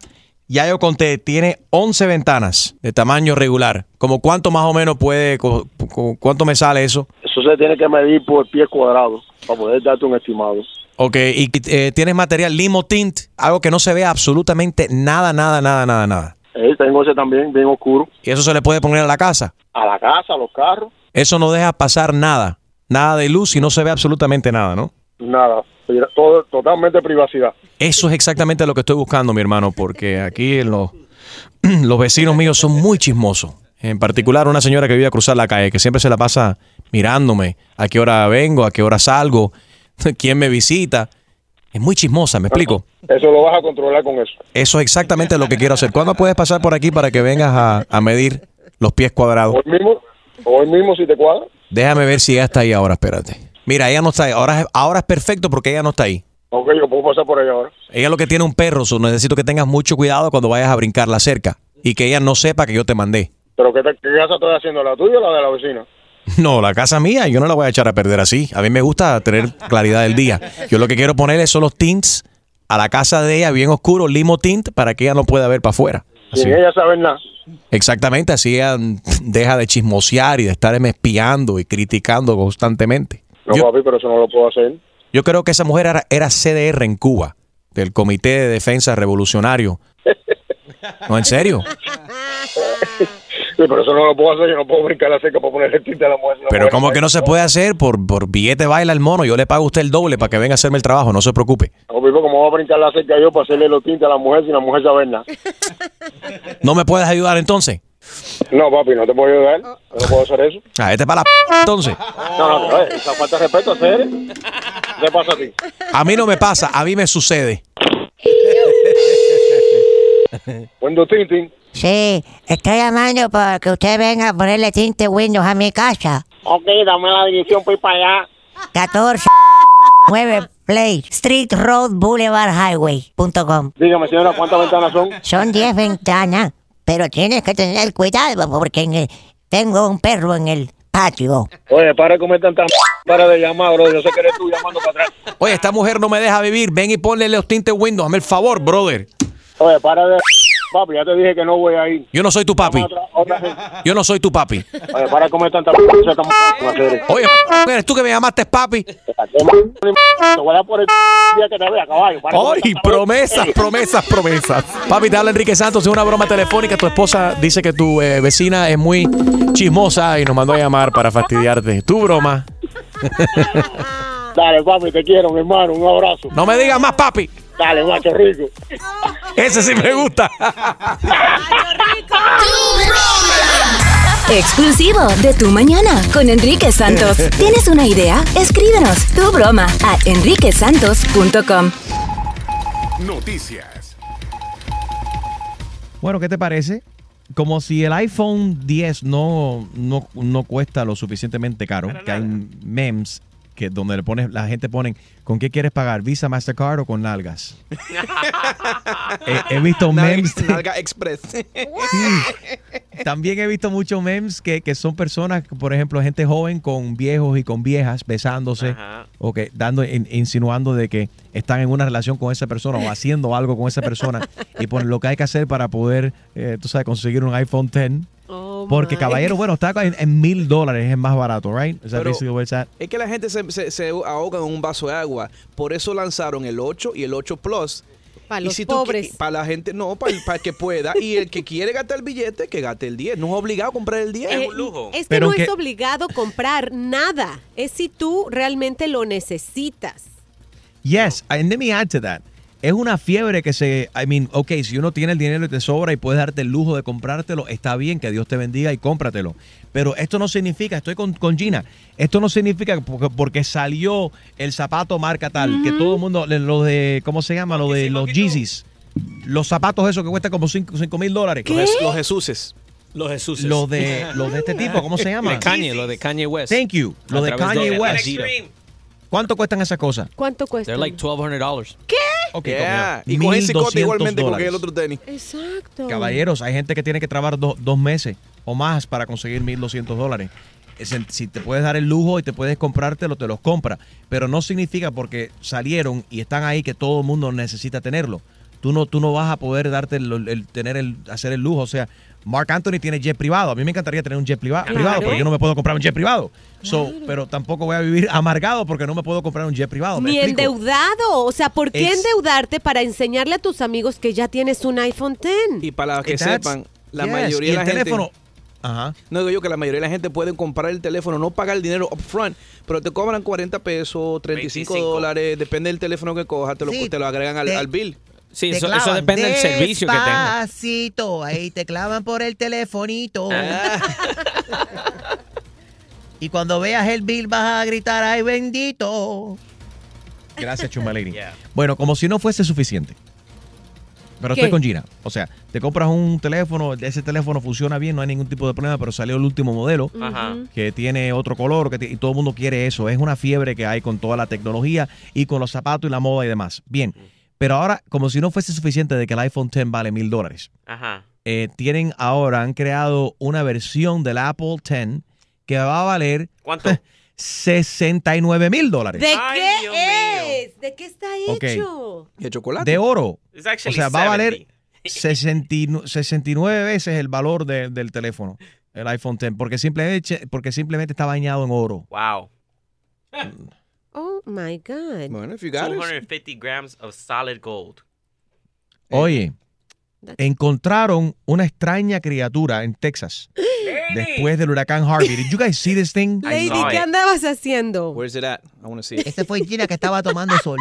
Ya yo conté, tiene 11 ventanas de tamaño regular. ¿Como cuánto más o menos puede, cu- cu- cuánto me sale eso? Eso se tiene que medir por pie cuadrado para poder darte un estimado. Ok, y eh, tienes material limo tint, algo que no se vea absolutamente nada, nada, nada, nada, nada. Eh, tengo ese también, bien oscuro. Y eso se le puede poner a la casa. A la casa, a los carros, Eso no deja pasar nada, nada de luz y no se ve absolutamente nada, ¿no? nada. Todo, totalmente privacidad. Eso es exactamente lo que estoy buscando, mi hermano, porque aquí en los, los vecinos míos son muy chismosos. En particular, una señora que vive a cruzar la calle, que siempre se la pasa mirándome a qué hora vengo, a qué hora salgo, quién me visita. Es muy chismosa, ¿me explico? Eso lo vas a controlar con eso. Eso es exactamente lo que quiero hacer. ¿Cuándo puedes pasar por aquí para que vengas a, a medir los pies cuadrados? Hoy mismo, hoy mismo si te cuadra. Déjame ver si ella está ahí ahora, espérate. Mira, ella no está ahí. Ahora, es- ahora es perfecto porque ella no está ahí. Ok, yo puedo pasar por ahí ahora. Ella lo que tiene un perro, so necesito que tengas mucho cuidado cuando vayas a brincarla cerca y que ella no sepa que yo te mandé. ¿Pero qué, te- qué casa estoy haciendo? ¿La tuya o la de la vecina? No, la casa mía, yo no la voy a echar a perder así. A mí me gusta tener claridad del día. Yo lo que quiero ponerle son los tints a la casa de ella, bien oscuro, limo tint, para que ella no pueda ver para afuera. Así. Sin ella saber nada. Exactamente, así ella deja de chismosear y de estarme espiando y criticando constantemente. No, papi, pero eso no lo puedo hacer. Yo creo que esa mujer era, era CDR en Cuba, del Comité de Defensa Revolucionario. No, en serio. Sí, pero eso no lo puedo hacer. Yo no puedo brincar la cerca para ponerle tinte a la mujer. Pero como que no se puede hacer por, por billete baila el mono. Yo le pago a usted el doble para que venga a hacerme el trabajo, no se preocupe. No, papi, ¿cómo voy a brincar la cerca yo para hacerle los tintes a la mujer sin la mujer saber nada? ¿No me puedes ayudar entonces? No, papi, no te puedo ayudar. No puedo hacer eso. Ah, este para la p entonces. No, no, oye, esa falta de respeto, hacer. ¿Qué pasa a ti? A mí no me pasa, a mí me sucede. Cuando tintin. Sí, estoy llamando para que usted venga a ponerle tinte Windows a mi casa. Ok, dame la dirección para ir para allá. 14 9 Play Street Road Boulevard Highway.com. Dígame, señora, ¿cuántas ventanas son? Son 10 ventanas, pero tienes que tener cuidado porque en el- tengo un perro en el patio. Oye, para de comer tanta m- para de llamar, bro. Yo sé que eres tú llamando para atrás. Oye, esta mujer no me deja vivir. Ven y ponle los tintes Windows. Hazme el favor, brother. Oye, para de... Papi, ya te dije que no voy a ir. Yo no soy tu papi. Yo no soy tu papi. Oye, para comer tanta. Oye, eres tú que me llamaste papi. Te voy a dar por el día que te vea, caballo. Para de comer Ay, tanta m- promesas, promesas, promesas. Papi, te habla Enrique Santos, es una broma telefónica. Tu esposa dice que tu eh, vecina es muy chismosa y nos mandó a llamar para fastidiarte. Tu broma. Dale, papi, te quiero, mi hermano. Un abrazo. No me digas más, papi. Dale, macho rico. Ese sí me gusta. Exclusivo de Tu Mañana con Enrique Santos. ¿Tienes una idea? Escríbenos tu broma a enriquesantos.com. Noticias. Bueno, ¿qué te parece? Como si el iPhone 10 no, no, no cuesta lo suficientemente caro, que hay memes que donde le pones, la gente pone, ¿con qué quieres pagar? ¿Visa, Mastercard o con nalgas? he, he visto memes. Nalga Express. También he visto muchos memes que, que son personas, por ejemplo, gente joven con viejos y con viejas besándose Ajá. o que dando, in- insinuando de que están en una relación con esa persona o haciendo algo con esa persona y ponen lo que hay que hacer para poder, eh, tú sabes, conseguir un iPhone 10. Porque, caballero, bueno, está en- en mil dólares, es más barato, right? Is that Pero- basically what it's at? Es que la gente se, se, se ahoga en un vaso de agua. Por eso lanzaron el 8 y el 8 Plus. Para Y los si tú pobres. Para la gente, no, para, el- para que pueda. Y el que quiere gastar el billete, que gaste el 10. No es obligado a comprar el 10. Eh, Es que Pero no que- es obligado comprar nada. Es si tú realmente lo necesitas. Yes, and let me add to that. Es una fiebre que se, I mean, ok, si uno tiene el dinero y te sobra y puedes darte el lujo de comprártelo, está bien, que Dios te bendiga y cómpratelo. Pero esto no significa, estoy con, con Gina, esto no significa porque, porque salió el zapato marca tal, que todo el mundo, lo de, ¿cómo se llama? Lo de los Yeezys. Los zapatos esos que cuestan como 5 mil dólares. Los, Jes- los Jesuses. Los Jesús. Lo de, lo de este tipo, ¿cómo se llama? De Kanye, lo de Kanye West. Thank you. Lo de Kanye de West. ¿Cuánto cuestan esas cosas? ¿Cuánto cuesta? They're like $1,200. ¿Qué? Ok, Yeah. como Y con ese cote 1.200 igualmente con dólares. el otro tenis. Exacto. Caballeros, hay gente que tiene que trabajar do- dos meses o más para conseguir 1.200 dólares. Si te puedes dar el lujo y te puedes comprártelo, te los compra. Pero no significa porque salieron y están ahí que todo el mundo necesita tenerlo. Tú no, tú no vas a poder darte el, el- tener el, hacer el lujo. O sea, Mark Anthony tiene jet privado. A mí me encantaría tener un jet priva- Claro. privado, pero yo no me puedo comprar un jet privado. So, pero tampoco voy a vivir amargado porque no me puedo comprar un jet privado. ¿me Ni explico? endeudado. O sea, ¿por qué Ex- endeudarte para enseñarle a tus amigos que ya tienes un iPhone X? Y para que That's- sepan, la yes, mayoría y de la el gente... teléfono- Ajá. No digo yo que la mayoría de la gente puede comprar el teléfono, no pagar el dinero upfront, pero te cobran 40 pesos, 35 dólares, depende del teléfono que cojas, te lo, Sí, te lo agregan al, te- al bill. Sí, Te eso, eso depende del servicio que tengas. Despacito, ahí te clavan por el telefonito. Ah. y cuando veas el bill vas a gritar, ay bendito. Gracias, Chumalini. Bueno, como si no fuese suficiente. Pero ¿Qué? estoy con Gina. O sea, te compras un teléfono, ese teléfono funciona bien, no hay ningún tipo de problema, pero salió el último modelo Ajá. que tiene otro color, que y todo el mundo quiere eso. Es una fiebre que hay con toda la tecnología y con los zapatos y la moda y demás. Bien, pero ahora, como si no fuese suficiente de que el iPhone X vale mil dólares, Ajá. eh, tienen ahora, han creado una versión del Apple X que va a valer ¿Cuánto? 69 mil dólares. ¿De qué es? ¿De qué está hecho? ¿De chocolate? de oro. O sea, va a valer 70. 69 69 veces el valor de- del teléfono, el iPhone X, porque simplemente, porque simplemente está bañado en oro. Wow. Oh my God. Bueno, if you 250 grams of solid gold. Oye, encontraron una extraña criatura en Texas después del huracán Harvey. Did you guys see this thing? Lady, ¿qué andabas haciendo? Where's it at? I want to see it. Ese fue Gina que estaba tomando sol.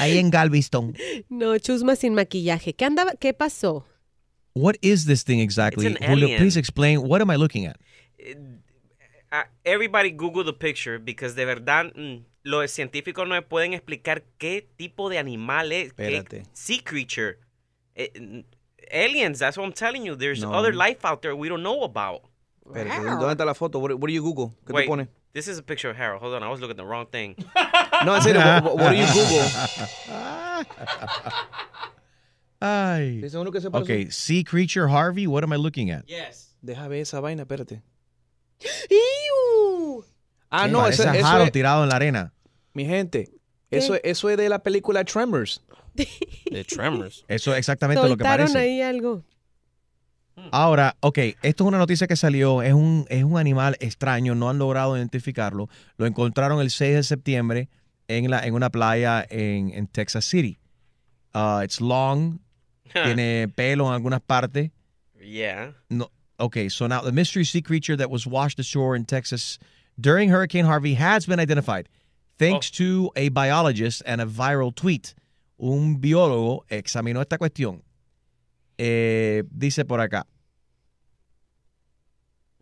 Ahí en Galveston. No, chusma sin maquillaje. ¿Qué andaba? ¿Qué pasó? What is this thing exactly? It's an Julio, alien. please explain. What am I looking at? Ah, everybody Google the picture because de verdad mm, los científicos no me pueden explicar qué tipo de animal es, qué Espérate. sea creature. Eh, aliens, that's what I'm telling you. There's No. other life out there we don't know about. Espérate, ¿Dónde está la foto? What, what do you Google? ¿Qué Wait, te pone? this is a picture of Harold. Hold on, I was looking at the wrong thing. No, en serio, what, what do you Google? Ay. ¿Dice uno que se parece? Okay, sea creature Harvey. What am I looking at? Yes. Deja ver esa vaina, espérate. ¡Iu! Ah, no, Parece eso, es, tirado en la arena. mi gente, eso, eso es de la película Tremors. De Tremors. Eso es exactamente lo que parece. ahí algo. Ahora, ok, esto es una noticia que salió, es un, es un animal extraño, no han logrado identificarlo. Lo encontraron el 6 de septiembre en, la, en una playa en, en Texas City. Uh, it's long, tiene pelo en algunas partes. Yeah. No, okay, so now the mystery sea creature that was washed ashore in Texas during Hurricane Harvey has been identified thanks to a biologist and a viral tweet. Un biólogo examinó esta cuestión. Eh, dice por acá.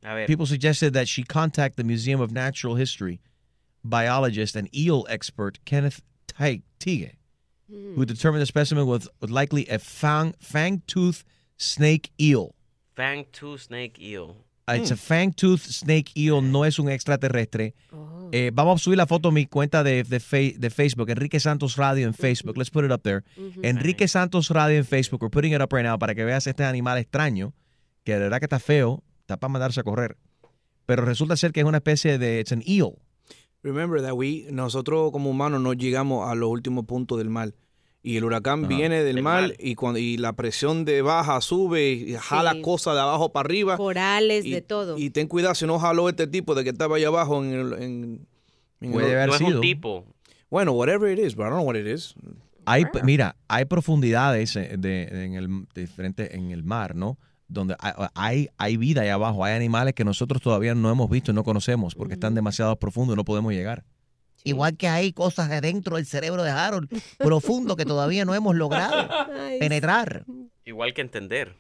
A ver. People suggested that she contact the Museum of Natural History biologist and eel expert Kenneth Teig- Teague, who determined the specimen was, was likely a fang, fang-tooth snake eel. Fang tooth snake eel. Uh, It's a fang-tooth snake eel, no es un extraterrestre. Eh, vamos a subir la foto a mi cuenta de, de, fe- de Facebook, Enrique Santos Radio en Facebook. Let's put it up there. Enrique Santos Radio en Facebook. We're putting it up right now para que veas este animal extraño, que de verdad que está feo, está para mandarse a correr. Pero resulta ser que es una especie de, it's an eel. Remember that we, nosotros como humanos no llegamos a los últimos puntos del mar. Y el huracán Ajá. viene del mar mar. y, cuando, y la presión de baja sube y jala Sí. cosas de abajo para arriba. Corales, y, de todo. Y ten cuidado si no jaló este tipo de que estaba allá abajo en el... En, en el- Puede haber No es un sido. tipo. Bueno, whatever it is, but I don't know what it is. Hay, mira, hay profundidades eh, de, en el diferente en el mar, ¿no? Donde hay, hay, hay vida ahí abajo, hay animales que nosotros todavía no hemos visto y no conocemos porque están demasiado profundos y no podemos llegar. Igual que hay cosas adentro del cerebro de Harold profundo que todavía no hemos logrado Ay, penetrar. Igual que entender.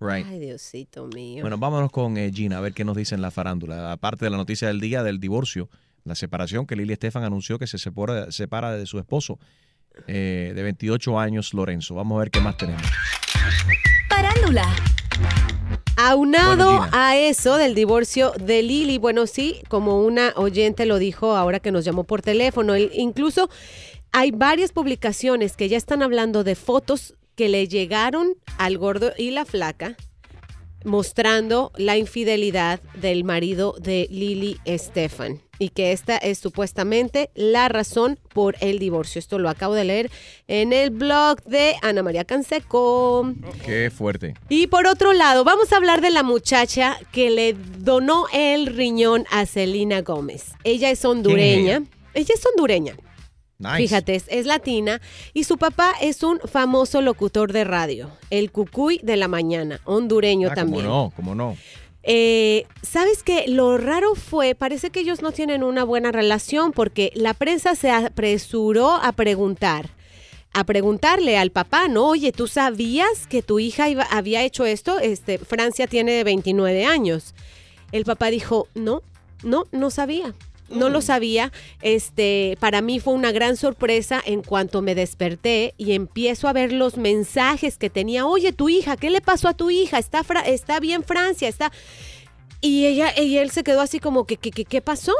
Right. Ay, Diosito mío. Bueno, vámonos con eh, Gina a ver qué nos dice en la farándula. Aparte de la noticia del día del divorcio, la separación que Lili Estefan anunció que se separa, separa de su esposo eh, de 28 años, Lorenzo. Vamos a ver qué más tenemos. Farándula. Aunado a eso del divorcio de Lili, bueno, sí, como una oyente lo dijo ahora que nos llamó por teléfono, él incluso hay varias publicaciones que ya están hablando de fotos que le llegaron al gordo y la flaca mostrando la infidelidad del marido de Lily Estefan y que esta es supuestamente la razón por el divorcio. Esto lo acabo de leer en el blog de Ana María Canseco. Qué fuerte. Y por otro lado, vamos a hablar de la muchacha que le donó el riñón a Selena Gómez. Ella es hondureña. Ella es hondureña. Nice. Fíjate, es, es latina y su papá es un famoso locutor de radio, el Cucuy de la mañana, hondureño Ah, también. ¿Cómo no? ¿Cómo no? Eh, ¿Sabes qué? Lo raro fue, parece que ellos no tienen una buena relación porque la prensa se apresuró a preguntar, a preguntarle al papá, ¿no? Oye, ¿tú sabías que tu hija iba- había hecho esto? Este, Francia tiene 29 años. El papá dijo, no, no, no sabía. No lo sabía. Este, para mí fue una gran sorpresa en cuanto me desperté y empiezo a ver los mensajes que tenía. Oye, tu hija, ¿qué le pasó a tu hija? Está, Fra- está bien Francia, está. Y ella, y él se quedó así como que, ¿qué, qué, qué pasó?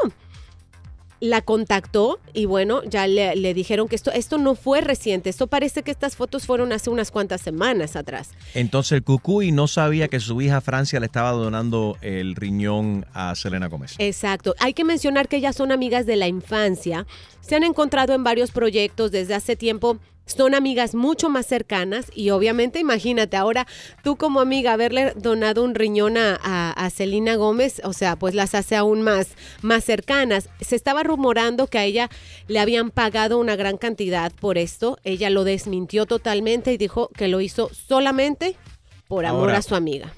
La contactó y bueno, ya le, le dijeron que esto, esto no fue reciente. Esto parece que estas fotos fueron hace unas cuantas semanas atrás. Entonces el Cucuy no sabía que su hija Francia le estaba donando el riñón a Selena Gómez. Exacto. Hay que mencionar que ellas son amigas de la infancia. Se han encontrado en varios proyectos desde hace tiempo. Son amigas mucho más cercanas y obviamente imagínate ahora tú como amiga haberle donado un riñón a, a, a Selena Gómez, o sea, pues las hace aún más, más cercanas. Se estaba rumorando que a ella le habían pagado una gran cantidad por esto. Ella lo desmintió totalmente y dijo que lo hizo solamente por amor Ahora- a su amiga.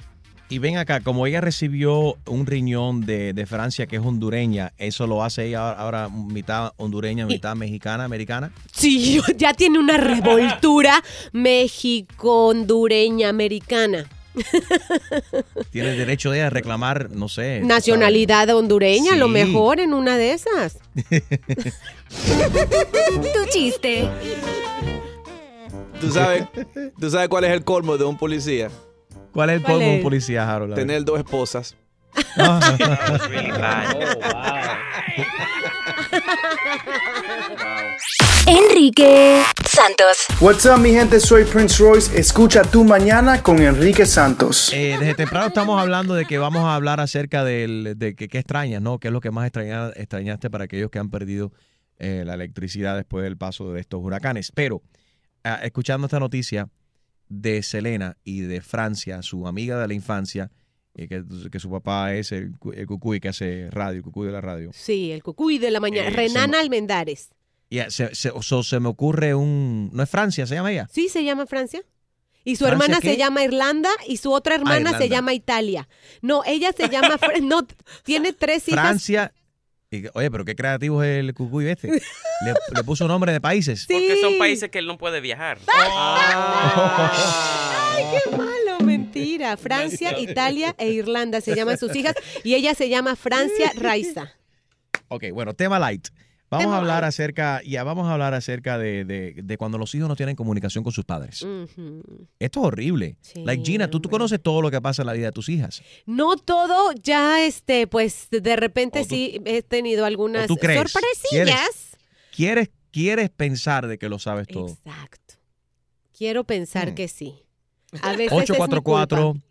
Y ven acá, como ella recibió un riñón de, de Francia que es hondureña, ¿eso lo hace ella ahora mitad hondureña, mitad mexicana, americana? Sí, ya tiene una revoltura México-hondureña americana. Tiene derecho de a reclamar, no sé. Nacionalidad hondureña, a lo Sí. mejor en una de esas. Tu chiste. ¿Tú sabes, ¿Tú sabes cuál es el colmo de un policía? ¿Cuál es el ¿Cuál colmo de un es? policía, Harold? A ver. Tener dos esposas. Enrique Santos. What's up, mi gente? Soy Prince Royce. Escucha tu mañana con Enrique Santos. Eh, desde temprano estamos hablando de que vamos a hablar acerca del, de que, qué extrañas, ¿no? ¿Qué es lo que más extraña- extrañaste para aquellos que han perdido eh, la electricidad después del paso de estos huracanes? Pero, ah, escuchando esta noticia de Selena y de Francia, su amiga de la infancia, eh, que, que su papá es el, el cucuy que hace radio, el cucuy de la radio. Sí, el cucuy de la mañana. Eh, Renana me- Almendares. Y ah, se, se- so- se me ocurre un... ¿No es Francia, se llama ella? Sí, se llama Francia. Y su ¿Francia hermana qué? se llama Irlanda y su otra hermana se llama Italia. No, ella se llama... No, tiene tres hijas. Francia... Y, oye, pero qué creativo es el cucuy este. Le, le puso nombre de países. Porque son países que él no puede viajar. Ay, qué malo, mentira. Francia, Italia e Irlanda se llaman sus hijas y ella se llama Francia Raiza. Ok, bueno, tema light. Vamos a hablar acerca, ya vamos a hablar acerca de, de- de cuando los hijos no tienen comunicación con sus padres. Esto es horrible. like Gina, tú, tú conoces todo lo que pasa en la vida de tus hijas. No todo, ya este, pues de repente sí he tenido algunas tú crees, sorpresillas. ¿Quieres, quieres pensar de que lo sabes todo? Exacto. Quiero pensar Hmm. que sí. A veces es mi 844 culpa.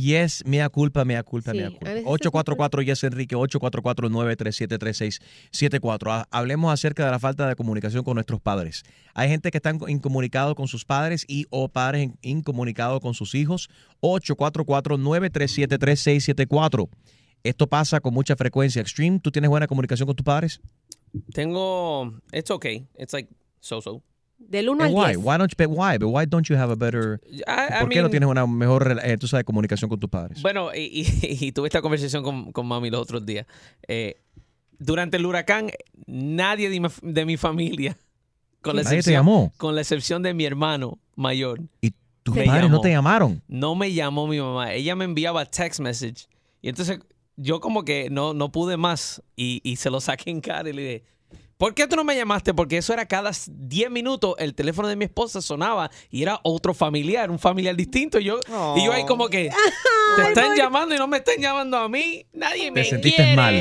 Yes, mea culpa, mea culpa, Sí, mea culpa. veces es mi 844 Yes Enrique, 844-937-3674. Ha- Hablemos acerca de la falta de comunicación con nuestros padres. Hay gente que está incomunicado con sus padres y o padres in- incomunicados con sus hijos. 844-937-3674. Esto pasa con mucha frecuencia. Extreme, ¿tú tienes buena comunicación con tus padres? Tengo. It's okay. It's like so so. Del 1 And al why? 10. Why don't you, but why? But why don't you have a better... I- I ¿Por qué no mean- tienes una mejor eh, tú sabes, comunicación con tus padres? Bueno, y, y- y tuve esta conversación con, con mami los otros días. Eh, durante el huracán, nadie de mi, de mi familia, con la, ¿Nadie te excepción, llamó? con la excepción de mi hermano mayor. ¿Y tus padres no llamó. te llamaron? No me llamó mi mamá. Ella me enviaba text message. Y entonces yo como que no, no pude más y, y se lo saqué en cara y le dije, ¿por qué tú no me llamaste? Porque eso era cada 10 minutos, el teléfono de mi esposa sonaba y era otro familiar, un familiar distinto. Y yo, y yo ahí como que, te están llamando y no me están llamando a mí. Nadie me sentiste quiere. mal.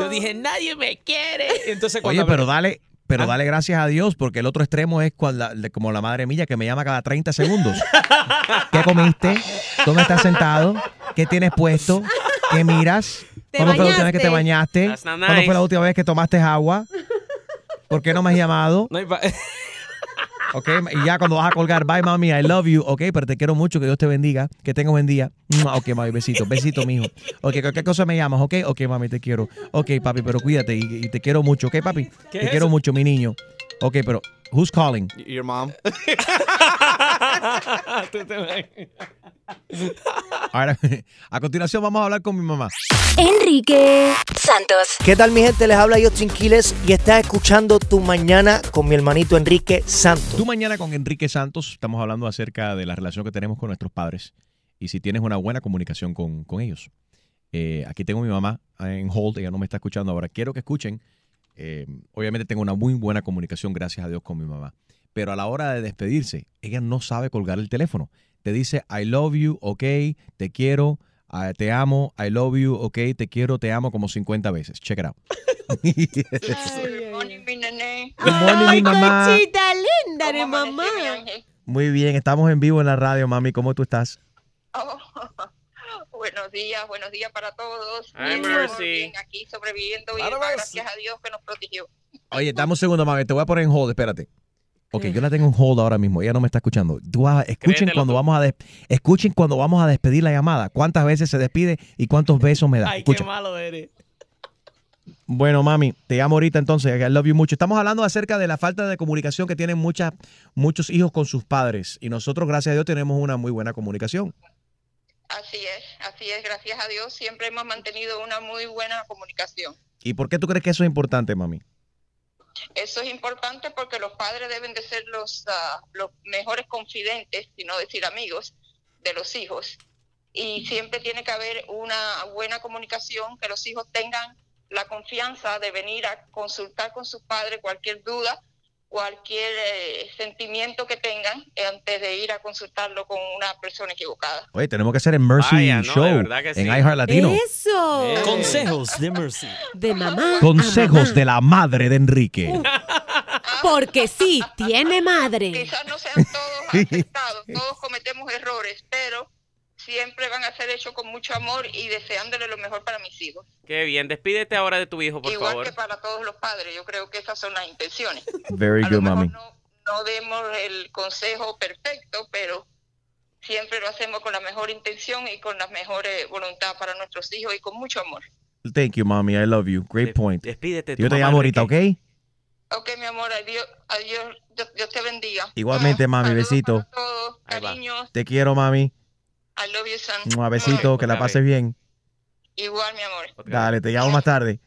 yo dije, nadie me quiere. Entonces cuando Oye, pero dale, pero dale gracias a Dios porque el otro extremo es cual la- como la madre mía que me llama cada 30 segundos. ¿Qué comiste? ¿Dónde estás sentado? ¿Qué tienes puesto? ¿Qué miras? ¿Te ¿Cuándo fue la última vez que te bañaste? bañaste? That's not ¿Cuándo nice. fue la última vez que tomaste agua? ¿Por qué no me has llamado? No hay pa- Ok, y ya cuando vas a colgar, bye mami, I love you, ok, pero te quiero mucho, que Dios te bendiga, que tengas buen día. Mua, Ok, mami, besito, besito, mijo. Ok, cualquier cosa me llamas, ok, ok, mami, te quiero. Ok, papi, pero cuídate y, y te quiero mucho, ok, papi. ¿Qué te es quiero eso? mucho, mi niño. Ok, pero, who's calling? Your mom. Ahora, a continuación vamos a hablar con mi mamá. Enrique Santos. ¿Qué tal mi gente? Les habla Justin Quiles y estás escuchando Tu Mañana con mi hermanito Enrique Santos. Tú mañana con Enrique Santos estamos hablando acerca de la relación que tenemos con nuestros padres y si tienes una buena comunicación con, con ellos. Eh, aquí tengo a mi mamá en hold, ella no me está escuchando ahora. Quiero que escuchen. Eh, obviamente tengo una muy buena comunicación, gracias a Dios, con mi mamá. Pero a la hora de despedirse, ella no sabe colgar el teléfono. Te dice, I love you, ok, te quiero, ah, te amo, I love you, ok, te quiero, te amo como 50 veces. Check it out. Good morning, mi nené. Good morning, mi mamá. Linda de ¿Cómo amanecí, mamá. Muy bien, estamos en vivo en la radio, mami. ¿Cómo tú estás? Oh, buenos días, buenos días para todos. Hi, Bien, Mercy. bien, aquí sobreviviendo Mercy. gracias a Dios que nos protegió. Oye, dame un segundo, mami. Te voy a poner en hold, espérate. Ok, yo la tengo en hold ahora mismo. Ella no me está escuchando. Tú vas- escuchen Créetelo cuando tú. vamos a des- escuchen cuando vamos a despedir la llamada. ¿Cuántas veces se despide y cuántos besos me da? Ay, qué malo eres. Bueno, mami, te llamo ahorita entonces. I love you mucho. Estamos hablando acerca de la falta de comunicación que tienen muchas, muchos hijos con sus padres. Y nosotros, gracias a Dios, tenemos una muy buena comunicación. Así es, así es, gracias a Dios siempre hemos mantenido una muy buena comunicación. ¿Y por qué tú crees que eso es importante, mami? Eso es importante porque los padres deben de ser los, ah, los mejores confidentes, si no decir amigos, de los hijos. Y siempre tiene que haber una buena comunicación, que los hijos tengan la confianza de venir a consultar con sus padres cualquier duda, cualquier eh, sentimiento que tengan eh, antes de ir a consultarlo con una persona equivocada. Oye, tenemos que hacer el Mercy Vaya, Show que en sí. iHeart Latino. Eso. Consejos de Mercy. De mamá. Consejos mamá. de la madre de Enrique. Porque sí, tiene madre. Quizás no sean todos aceptados, todos cometemos errores, pero siempre van a ser hechos con mucho amor y deseándole lo mejor para mis hijos. Qué bien. Despídete ahora de tu hijo, por Igual favor. que para todos los padres, yo creo que esas son las intenciones. Very good, mami. No demos el consejo perfecto, pero siempre lo hacemos con la mejor intención y con la mejor eh, voluntad para nuestros hijos y con mucho amor. Thank you, mommy. I love you. Great point. Despídete. tu Yo te mamá, llamo ahorita, ¿ok? Ok, mi amor, adiós, adiós, Dios, te bendiga. Igualmente, mami. Besito. Todos, cariños, Te quiero, mami. I love you, son. Un besito. Que la pases bien. Igual, mi amor. Dale, te llamo más tarde.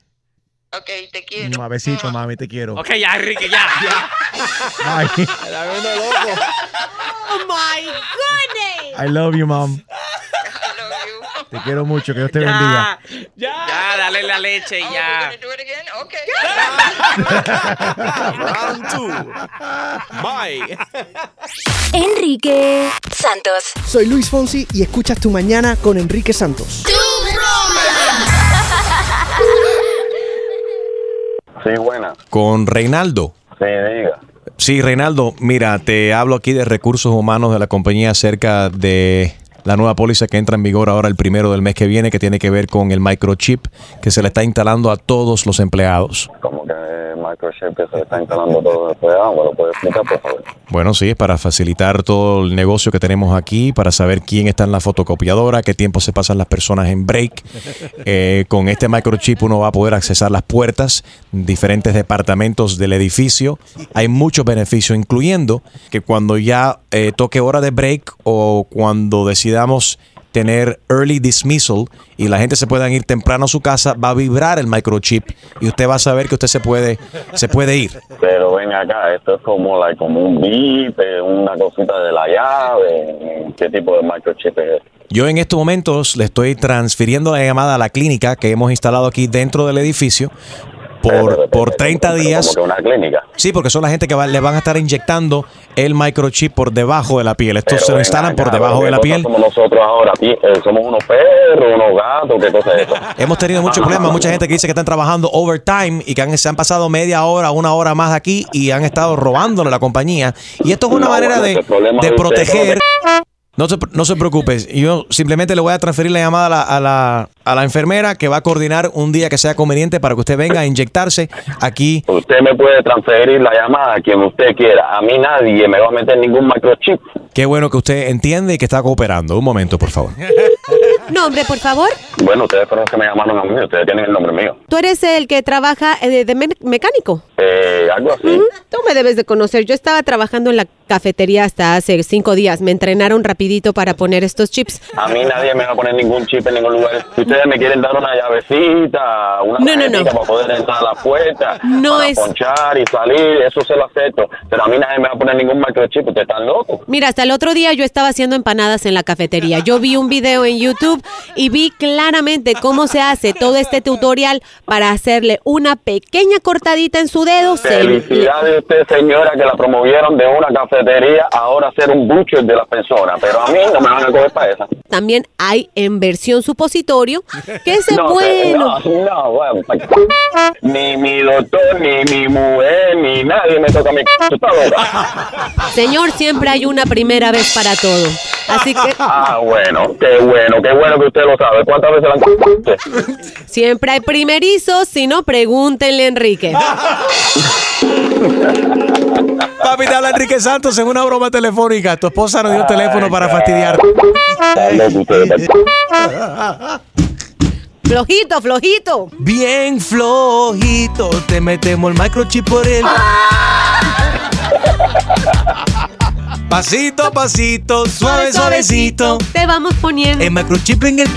Ok, te quiero. Un besito, mami. Te quiero. Ok, ya, Enrique, ya. Bye. Oh my goodness. I love you, mom. Te quiero mucho. Que Dios te bendiga. Ya, ya, dale la leche y ya. Round two. Bye. Enrique Santos. Soy Luis Fonsi y escuchas Tu Mañana con Enrique Santos. Sí, buena. Con Reinaldo. Sí, diga. Sí, Reinaldo, mira, te hablo aquí de recursos humanos de la compañía acerca de la nueva póliza que entra en vigor ahora el primero del mes que viene, que tiene que ver con el microchip que se le está instalando a todos los empleados. Como que microchip que se le está instalando todo después de agua, ¿lo puede explicar, por favor? Bueno, sí, es para facilitar todo el negocio que tenemos aquí, para saber quién está en la fotocopiadora, qué tiempo se pasan las personas en break. Eh, con este microchip uno va a poder accesar las puertas, diferentes departamentos del edificio. Hay muchos beneficios, incluyendo que cuando ya eh, toque hora de break o cuando decidamos tener early dismissal y la gente se pueda ir temprano a su casa, va a vibrar el microchip y usted va a saber que usted se puede, se puede ir. Pero ven acá, esto es como, like, como un bip, eh, una cosita de la llave. ¿Qué tipo de microchip es? Yo en estos momentos le estoy transfiriendo la llamada a la clínica que hemos instalado aquí dentro del edificio por, por 30 días. Como que una clínica. Sí, porque son la gente que va- le van a estar inyectando el microchip por debajo de la piel. Estos se lo instalan por debajo de la piel. Somos nosotros ahora, eh, somos unos perros, unos gatos, qué cosa es eso. Hemos tenido muchos problemas, mucha gente que dice que están trabajando overtime y que han- se han pasado media hora, una hora más aquí y han estado robándole a la compañía. Y esto es una No, manera bueno, de, proteger. No se, no se preocupe, yo simplemente le voy a transferir la llamada a la, a, la, a la enfermera que va a coordinar un día que sea conveniente para que usted venga a inyectarse aquí. Usted me puede transferir la llamada a quien usted quiera. A mí nadie me va a meter ningún microchip. Qué bueno que usted entiende y que está cooperando. Un momento, por favor. Nombre, por favor. Bueno, ustedes fueron los que me llamaron a mí, ustedes tienen el nombre mío. Tú eres el que trabaja eh, de me- mecánico. Eh, algo así. Ujú, Tú me debes de conocer. Yo estaba trabajando en la cafetería hasta hace cinco días. Me entrenaron rapidito para poner estos chips. A mí nadie me va a poner ningún chip en ningún lugar. Si ustedes me quieren dar una llavecita, una No, no, no. para poder entrar a la puerta, No para es- ponchar y salir, eso se lo acepto. Pero a mí nadie me va a poner ningún microchip, ustedes están locos. Mira, hasta el otro día yo estaba haciendo empanadas en la cafetería. Yo vi un video en YouTube y vi claramente cómo se hace todo este tutorial para hacerle una pequeña cortadita en su dedo. Se- Felicidades a usted, señora, que la promovieron de una cafetería a ahora ser un butcher de las personas. Pero a mí no me van a coger para esa. También hay en versión supositorio, que es No, bueno. No, no, bueno, ni mi doctor, ni mi mujer, ni nadie me toca mi. Señor, siempre hay una primera vez para todo. Así que Ah, bueno, qué bueno, qué bueno que usted lo sabe. ¿Cuántas veces la han siempre hay primerizos, si no, pregúntenle a Enrique. Papi, te habla Enrique Santos en una broma telefónica. Tu esposa nos dio el teléfono para fastidiar. Flojito, flojito. Bien flojito, te metemos el microchip por él. Pasito a pasito, suave, suavecito. Te vamos poniendo. El microchip en el.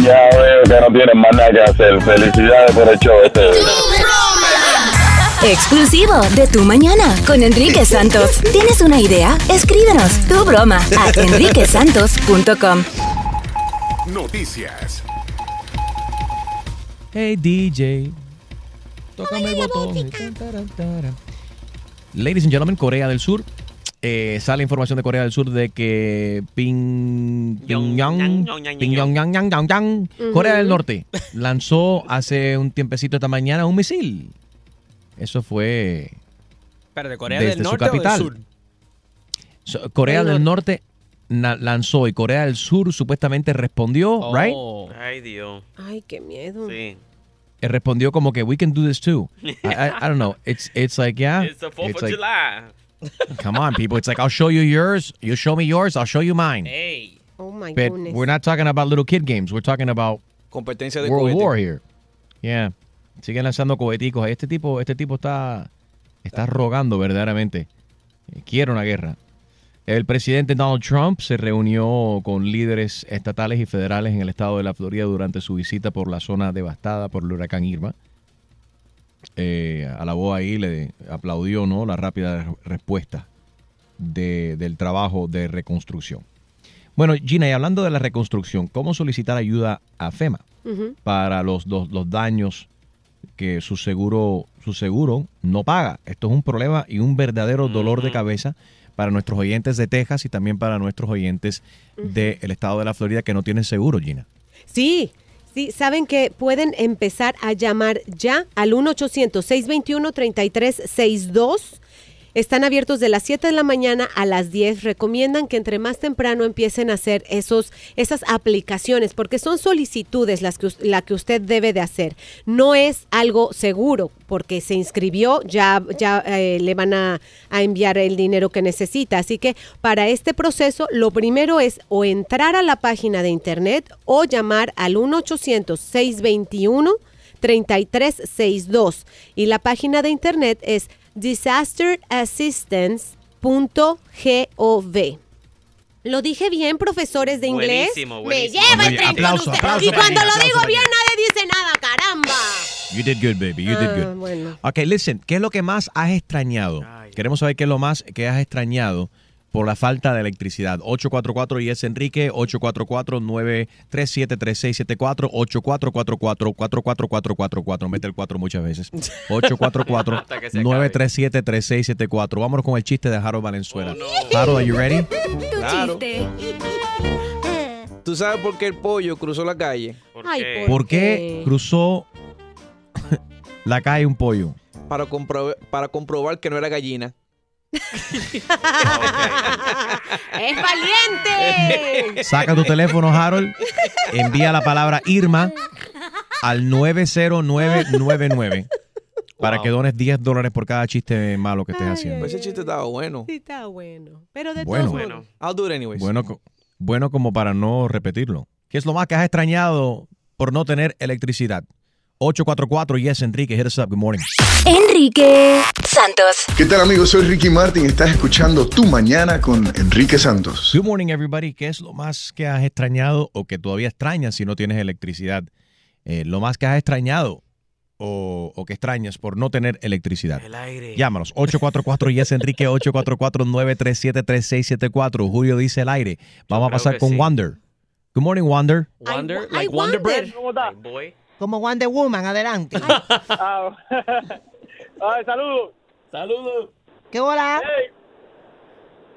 Ya veo que no tienen más nada que hacer. Felicidades por el show este. Exclusivo de Tu Mañana con Enrique Santos. ¿Tienes una idea? Escríbenos tu broma a enriquesantos.com. Noticias. Hey DJ, tócame el botón. Ladies and gentlemen, Corea del Sur. eh, sale información de Corea del Sur de que Ping, Pyongyang, Pyongyang, yang, yang, yang, yang, Corea del Norte lanzó hace un tiempecito esta mañana un misil. Eso fue Pero de Corea desde del su Norte o del capital. Sur. So, Corea Del del Norte lanzó y Corea del Sur supuestamente respondió, right? Oh. Ay, Dios. Ay, qué miedo. Sí. Eh, respondió como que we can do this too. I, I, I don't know. It's it's like yeah. It's the 4th it's of like, July. Come on, people. It's like I'll show you yours. You show me yours. I'll show you mine. Hey. Oh my But goodness. we're not talking about little kid games. We're talking about Competencia de World cohete. War here. Yeah. Siguen lanzando coheticos. Este tipo, este tipo está, está rogando verdaderamente. Quiere una guerra. El presidente Donald Trump se reunió con líderes estatales y federales en el estado de la Florida durante su visita por la zona devastada por el huracán Irma. Eh, alabó ahí, le aplaudió ¿no? la rápida re- respuesta de- del trabajo de reconstrucción. Bueno, Gina, y hablando de la reconstrucción, ¿cómo solicitar ayuda a FEMA para los, los, los daños que su seguro, su seguro no paga? Esto es un problema y un verdadero dolor de cabeza para nuestros oyentes de Texas y también para nuestros oyentes del estado de la Florida que no tienen seguro, Gina. Sí, sí, saben que pueden empezar a llamar ya al 1-800-621-3362. Están abiertos de las 7 de la mañana a las 10. Recomiendan que entre más temprano empiecen a hacer esos, esas aplicaciones, porque son solicitudes las que, la que usted debe de hacer. No es algo seguro, porque se inscribió, ya, ya eh, le van a, a enviar el dinero que necesita. Así que para este proceso, lo primero es o entrar a la página de internet o llamar al 1-800-621. 3362 y la página de internet es disasterassistance.gov. ¿Lo dije bien, profesores de inglés? Buenísimo, Me buenísimo. lleva Muy el tren con Aplauso, usted. aplauso Y cuando lo digo bien, nadie dice nada, caramba. You did good, baby. You did Ah, good. bueno. Ok, listen, ¿qué es lo que más has extrañado? Queremos saber qué es lo más que has extrañado por la falta de electricidad. 844 y es Enrique, 844-937-3674, 8444-44444, mete el 4 muchas veces. Hasta que se acabe. 844-937-3674. Vámonos con el chiste de Harold Valenzuela. Harold, are you ready? Claro. ¿Tú sabes por qué el pollo cruzó la calle? Ay, ¿Por qué cruzó la calle un pollo? Para, compro- para comprobar que no era gallina. ¡Es valiente! Saca tu teléfono, Harold. Envía la palabra Irma al 90999 para que dones 10 dólares por cada chiste malo que estés haciendo. Ese chiste estaba bueno. Sí, está bueno. Pero de Bueno. todos modos. I'll do it anyways. Bueno, bueno como para no repetirlo. ¿Qué es lo más que has extrañado por no tener electricidad? 844 Yes Enrique, hit us up. Good morning. Enrique Santos. ¿Qué tal amigos? Soy Ricky Martin y estás escuchando Tu Mañana con Enrique Santos. Good morning everybody. ¿Qué es lo más que has extrañado o que todavía extrañas si no tienes electricidad? Eh, lo más que has extrañado o, o que extrañas por no tener electricidad. El aire. Llámanos 844 Yes Enrique 844 937 3674. Julio dice el aire. Vamos a pasar con sí. Wonder. Good morning Wonder. Wonder, I like Wonder wonder. Bread. Como Wonder Woman, adelante. Ah, Ay, saludos. Saludos. ¿Qué hola? Hey,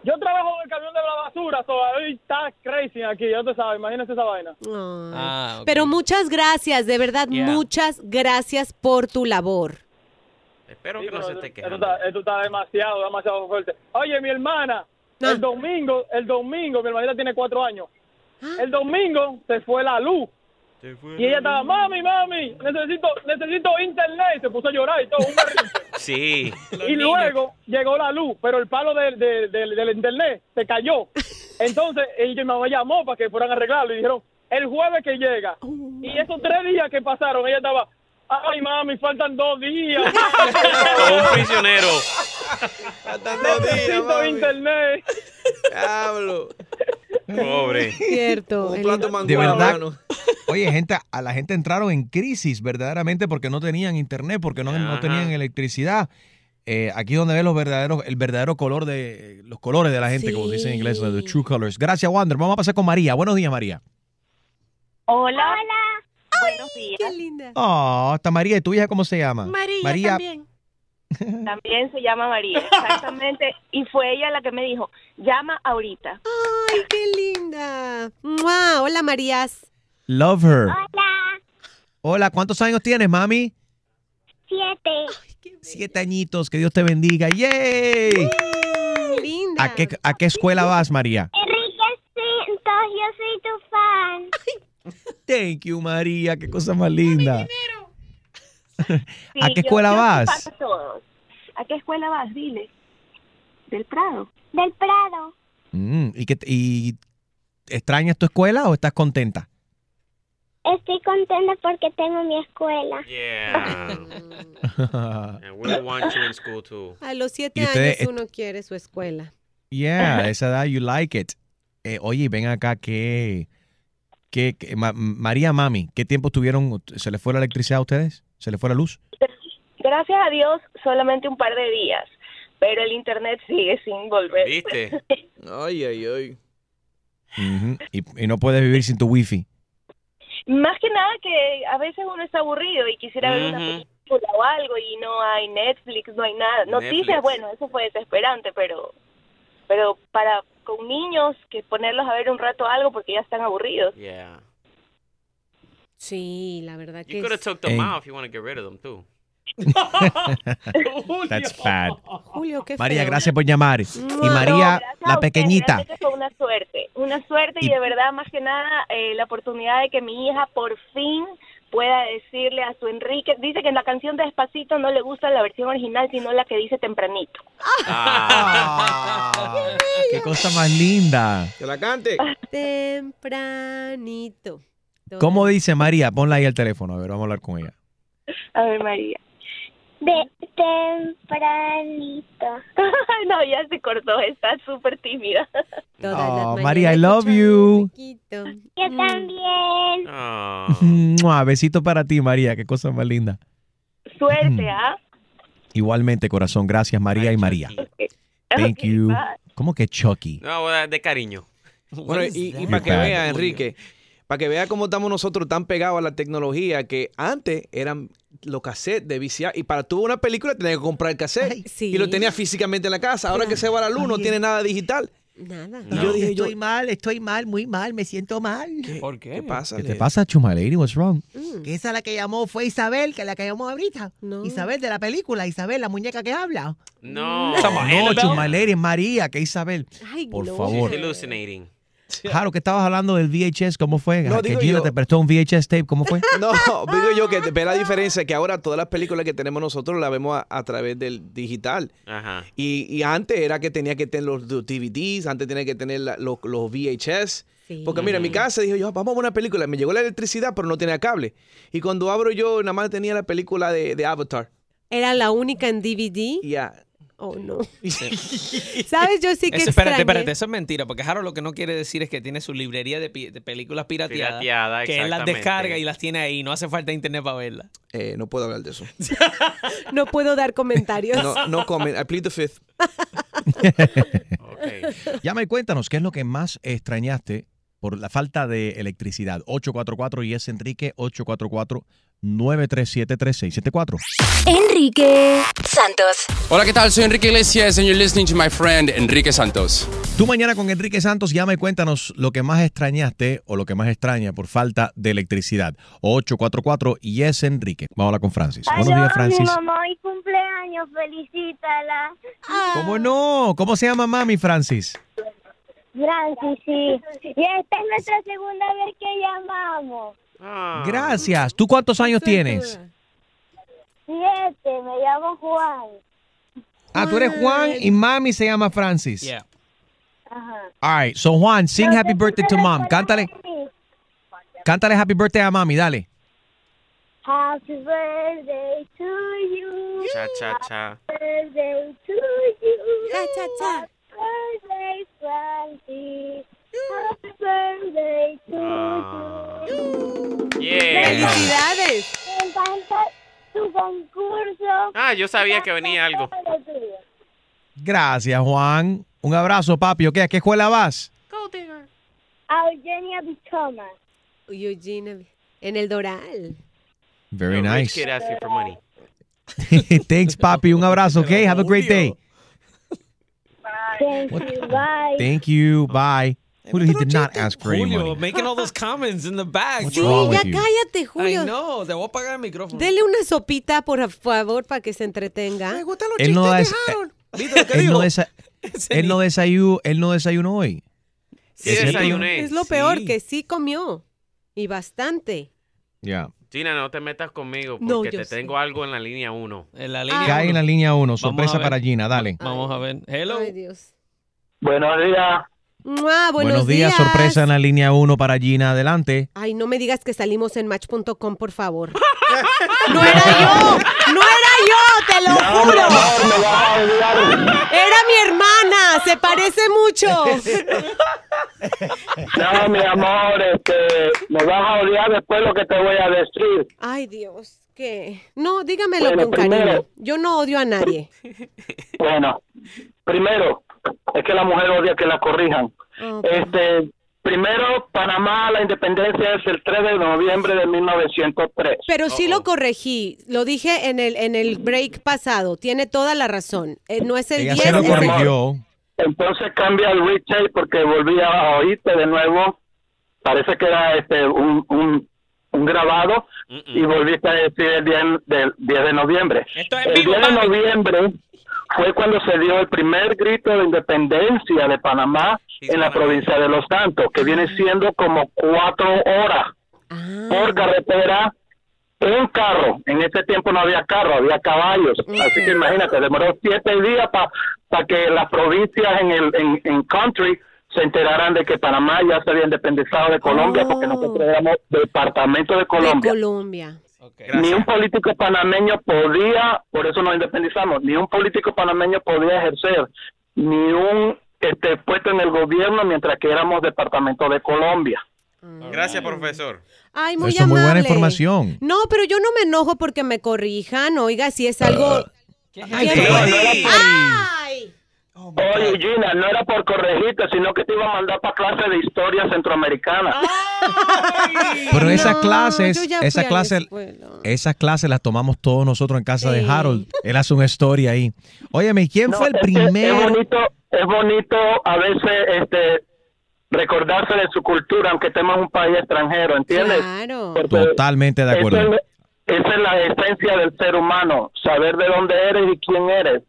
yo trabajo en el camión de la basura, so ahí está crazy aquí, ya te sabes, imagínese esa vaina. Ah. Pero muchas gracias, de verdad, Yeah. muchas gracias por tu labor. Espero Sí, que no se esto- esté esto, está, esto está demasiado, demasiado fuerte. Oye, mi hermana, Ah. el domingo, el domingo, mi hermanita tiene cuatro años. Ah. El domingo se fue la luz. Y ella estaba, mami, mami, necesito, necesito internet. Y se puso a llorar y todo, un. Sí. Y luego llegó la luz, pero el palo del, del, del- del internet se cayó. Entonces, ella mamá llamó para que fueran a arreglarlo y dijeron, el jueves que llega. Y esos tres días que pasaron, ella estaba, ay, mami, faltan dos días. Como un prisionero. Faltan dos días, Necesito mami. internet. Diablo. Pobre. Cierto. Un el- plato De verdad. Oye, gente, a la gente entraron en crisis verdaderamente porque no tenían internet, porque no, tenían electricidad. Eh, aquí donde ves los verdaderos, el verdadero color de los colores de la gente, como se dice en inglés, the true colors. Gracias, Wander. Vamos a pasar con María. Buenos días, María. Hola. Hola. Buenos días. Qué linda. Oh, está María. ¿Y tu hija cómo se llama? María, también. También se llama María, exactamente. Y fue ella la que me dijo, llama ahorita. Ay, qué linda. Mua, Hola, Marías. Love her. Hola. Hola, ¿cuántos años tienes, mami? Siete. Siete añitos. Que Dios te bendiga. ¡Yay! Linda. ¿A qué, ¿A qué escuela vas, María? Enrique Cintos, yo soy tu fan. Thank you, María. Qué cosa más linda. ¿A Sí, qué escuela yo vas? todos. ¿A qué escuela vas? Dile. Del Prado. Del Prado. Mm, ¿y, qué, te- ¿Y extrañas tu escuela o estás contenta? Estoy contenta porque tengo mi escuela. Yeah. And we want you in school too. A los siete años uno quiere su escuela. yeah, a esa edad you like it. Eh, oye, ven acá, que, que, que- Ma- María, mami, ¿qué tiempo tuvieron? ¿Se les fue la electricidad a ustedes? ¿Se les fue la luz? Gracias a Dios, solamente un par de días. Pero el internet sigue sin volver. ¿Viste? Ay, ay, ay. Y, y no puedes vivir sin tu wifi. Más que nada que a veces uno está aburrido y quisiera ver una película o algo y no hay Netflix, no hay nada. Noticias, Netflix. bueno, eso fue desesperante, pero pero para con niños que ponerlos a ver un rato algo porque ya están aburridos. Yeah. Sí, la verdad que You could have took them out if you want to get rid of them too. That's bad. Julio, qué María, feo. gracias por llamar. Y María, la pequeñita. fue una suerte, una suerte y, Y- de verdad más que nada eh, la oportunidad de que mi hija por fin pueda decirle a su Enrique, dice que en la canción de Despacito no le gusta la versión original sino la que dice tempranito. Ah, qué cosa más linda. Que la cante. Tempranito. ¿Cómo dice María? Ponla ahí al teléfono. A ver, vamos a hablar con ella. A ver, María. De tempranito. no, ya se cortó, está súper tímida. Oh, María, I love you. Yo también. Mua, Besito para ti, María. Qué cosa más linda. Suerte, ¿ah? Igualmente, corazón. Gracias, María y María. Thank you. Bye. ¿Cómo que Chucky? No, de cariño. Bueno, y, y para que vea, bad. Para que vea cómo estamos nosotros tan pegados a la tecnología que antes eran los cassettes de VCR y para ver una película tenías que comprar el cassette y lo tenías físicamente en la casa. Ahora que se va la luz no Ay. tiene nada digital. Nada. Y yo dije, estoy mal, estoy mal, muy mal, me siento mal. ¿Por qué? ¿Qué pasa? ¿Qué te pasa, Chuma Lady? What's wrong? Que esa la que llamó fue Isabel, que la que llamó ahorita. Isabel de la película, Isabel, la muñeca que habla. No. No, Chuma Lady, es María, que Isabel. Por She's favor. hallucinating. Claro, que estabas hablando del VHS, ¿cómo fue? No, que digo Gina yo- te prestó un VHS tape, ¿cómo fue? No, digo yo que ve la diferencia que ahora todas las películas que tenemos nosotros las vemos a, a través del digital. Ajá. Y, y antes era que tenía que tener los DVDs, antes tenía que tener la- los, los VHS. Porque mira, en mi casa dije yo, vamos a ver una película. Me llegó la electricidad, pero no tenía cable. Y cuando abro yo, nada más tenía la película de, de Avatar. Era la única en DVD. Ya. Oh, no. ¿Sabes? Yo sí que Eso, espérate, extrañé. espérate, eso es mentira, porque Harold lo que no quiere decir es que tiene su librería de, pi- de películas pirateadas, Pirateada, que él las descarga y las tiene ahí, no hace falta internet para verlas. Eh, no puedo hablar de eso. No puedo dar comentarios. No, no comment. I plead the fifth. Llama y cuéntanos, ¿qué es lo que más extrañaste por la falta de electricidad? 844 y es Enrique 844-937-3674. Enrique Santos. Hola, ¿qué tal? Soy Enrique Iglesias and you're listening to my friend Enrique Santos. Tú mañana con Enrique Santos, llama y cuéntanos lo que más extrañaste o lo que más extraña por falta de electricidad. 844 y es Enrique. Vamos a hablar con Francis. Buenos días, Mi Francis. mamá hoy cumpleaños, felicítala. ¿Cómo no? ¿Cómo se llama mami, Francis? Francis, sí. Y esta es nuestra segunda vez que llamamos. Gracias. ¿Tú cuántos años tienes? Siete, me llamo Juan. Ah, tú eres Juan y mami se llama Francis. Ajá. All right, so Juan, sing happy birthday to mom. Cántale, cántale happy birthday a mami, dale. Happy birthday to you. Cha, cha, cha. Birthday to you. Cha, cha, cha. Happy birthday, Francis. Happy birthday to you. Yeah. ¡Felicidades! Me encanta tu concurso. Ah, yo sabía que venía algo. Gracias, Juan. Un abrazo, papi. ¿Ok? ¿A qué escuela vas? A Eugenia Bichoma. Eugenia, en el Doral. Very No, nice. kid asking for money. Thanks, papi. Un abrazo, ¿ok? Have a great day. Thank you. Bye. Thank you. Bye. Julio, he did not ask for any Julio, money. making all those comments in the back. What's Sí, wrong ya with you? cállate, Julio. Ay, no, te voy a apagar el micrófono. Dele una sopita, por favor, para que se entretenga. Él no, des- él no desa- él no desayunó, él no desayunó hoy. Sí, ¿Es desayuné. Es lo peor, que sí comió. Y bastante. Ya. Gina, no te metas conmigo porque No, yo te sé. tengo algo en la línea 1. En la Cae en la línea 1. Vamos Sorpresa ver. para Gina. Dale. Vamos a ver. Hello. Ay, Dios. Buenos días. Buenos, Buenos días. Sorpresa en la línea 1 para Gina. Adelante. Ay, no me digas que salimos en match.com, por favor. ¡No era yo! ¡No era yo! ¡Te lo juro! ¡Era mi hermana! ¡Se parece mucho! No, mi amor, este, me vas a odiar después lo que te voy a decir. Ay, Dios. ¿Qué? No, dígamelo Bueno, con cariño. primero- Yo no odio a nadie. Bueno, primero, es que la mujer odia que la corrijan. Este, primero, Panamá, la independencia es el 3 de noviembre de 1903. Pero sí lo corregí. Lo dije en el, en el break pasado. Tiene toda la razón. Eh, no es el 10. es el- Entonces cambia el retake porque volví a oírte de nuevo. Parece que era este un, un, un grabado y volviste a decir el 10, del 10 de noviembre. el 10 de noviembre fue cuando se dio el primer grito de independencia de Panamá en la provincia de Los Santos, que viene siendo como cuatro horas por carretera en carro. En ese tiempo no había carro, había caballos. Así que imagínate, demoró siete días para que las provincias en el en, en country se enteraran de que Panamá ya se había independizado de Colombia, porque nosotros éramos departamento de Colombia. De Colombia. Ni un político panameño podía, por eso nos independizamos, ni un político panameño podía ejercer ni un este puesto en el gobierno mientras que éramos departamento de Colombia. Gracias, profesor. Ay, muy Eso es muy buena amable. información. No, pero yo no me enojo porque me corrijan. Oiga, si es algo... Ay, ¿Qué pero- fue? ¡Ay! Oye, Gina, no era por corregirte, sino que te iba a mandar para clase de historia centroamericana. Pero esas No, clases, esas clases, esas clases las tomamos todos nosotros en casa de Harold. Él hace una historia ahí. Óyeme, ¿y ¿quién No, fue el es que primer? Es bonito, es bonito a veces este recordarse de su cultura, aunque estemos en un país extranjero, ¿entiendes? Claro. Porque Totalmente de acuerdo. Esa es, esa es la esencia del ser humano, saber de dónde eres y quién eres.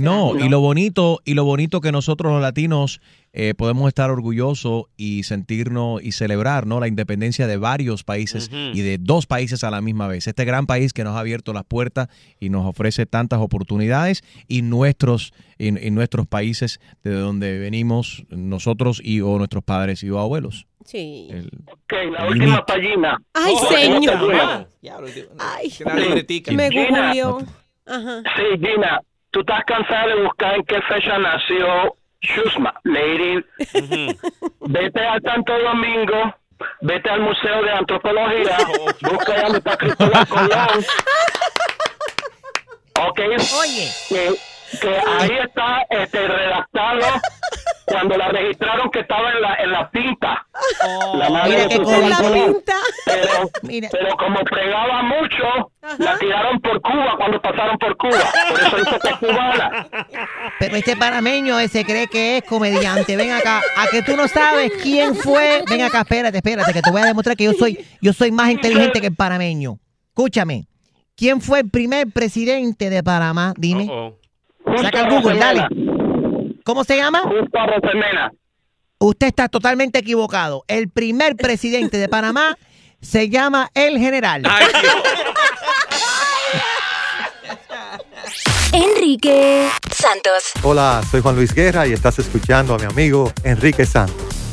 No, y lo bonito, y lo bonito que nosotros los latinos eh, podemos estar orgullosos y sentirnos y celebrar ¿no? la independencia de varios países y de dos países a la misma vez. Este gran país que nos ha abierto las puertas y nos ofrece tantas oportunidades y nuestros, y, y nuestros países de donde venimos nosotros y o nuestros padres y o abuelos. Sí. Ok, la última pallina. Ay, señor. Ay, me Gina. Ajá. Sí, Gina, tú estás cansada de buscar en qué fecha nació Shusma, Lady. Vete al Santo Domingo, vete al Museo de Antropología, busca donde está Cristóbal Colón. Ok, Oye. que, que ahí está este, redactado cuando la registraron que estaba en la, en la pinta. la madre mira de qué Cristóbal cómico. Colón. Pero, pero como pregaba mucho, la tiraron por Cuba cuando pasaron por Cuba. Por eso dice que es cubana. Pero este panameño ese cree que es comediante. Ven acá, a que tú no sabes quién fue. Ven acá, espérate, espérate, que te voy a demostrar que yo soy, yo soy más inteligente que el panameño. Escúchame. ¿Quién fue el primer presidente de Panamá? Dime. Saca el Google, dale. ¿Cómo se llama? Justo Rosemena. Usted está totalmente equivocado. El primer presidente de Panamá se llama El General. Enrique Santos. Hola, soy Juan Luis Guerra y estás escuchando a mi amigo Enrique Santos.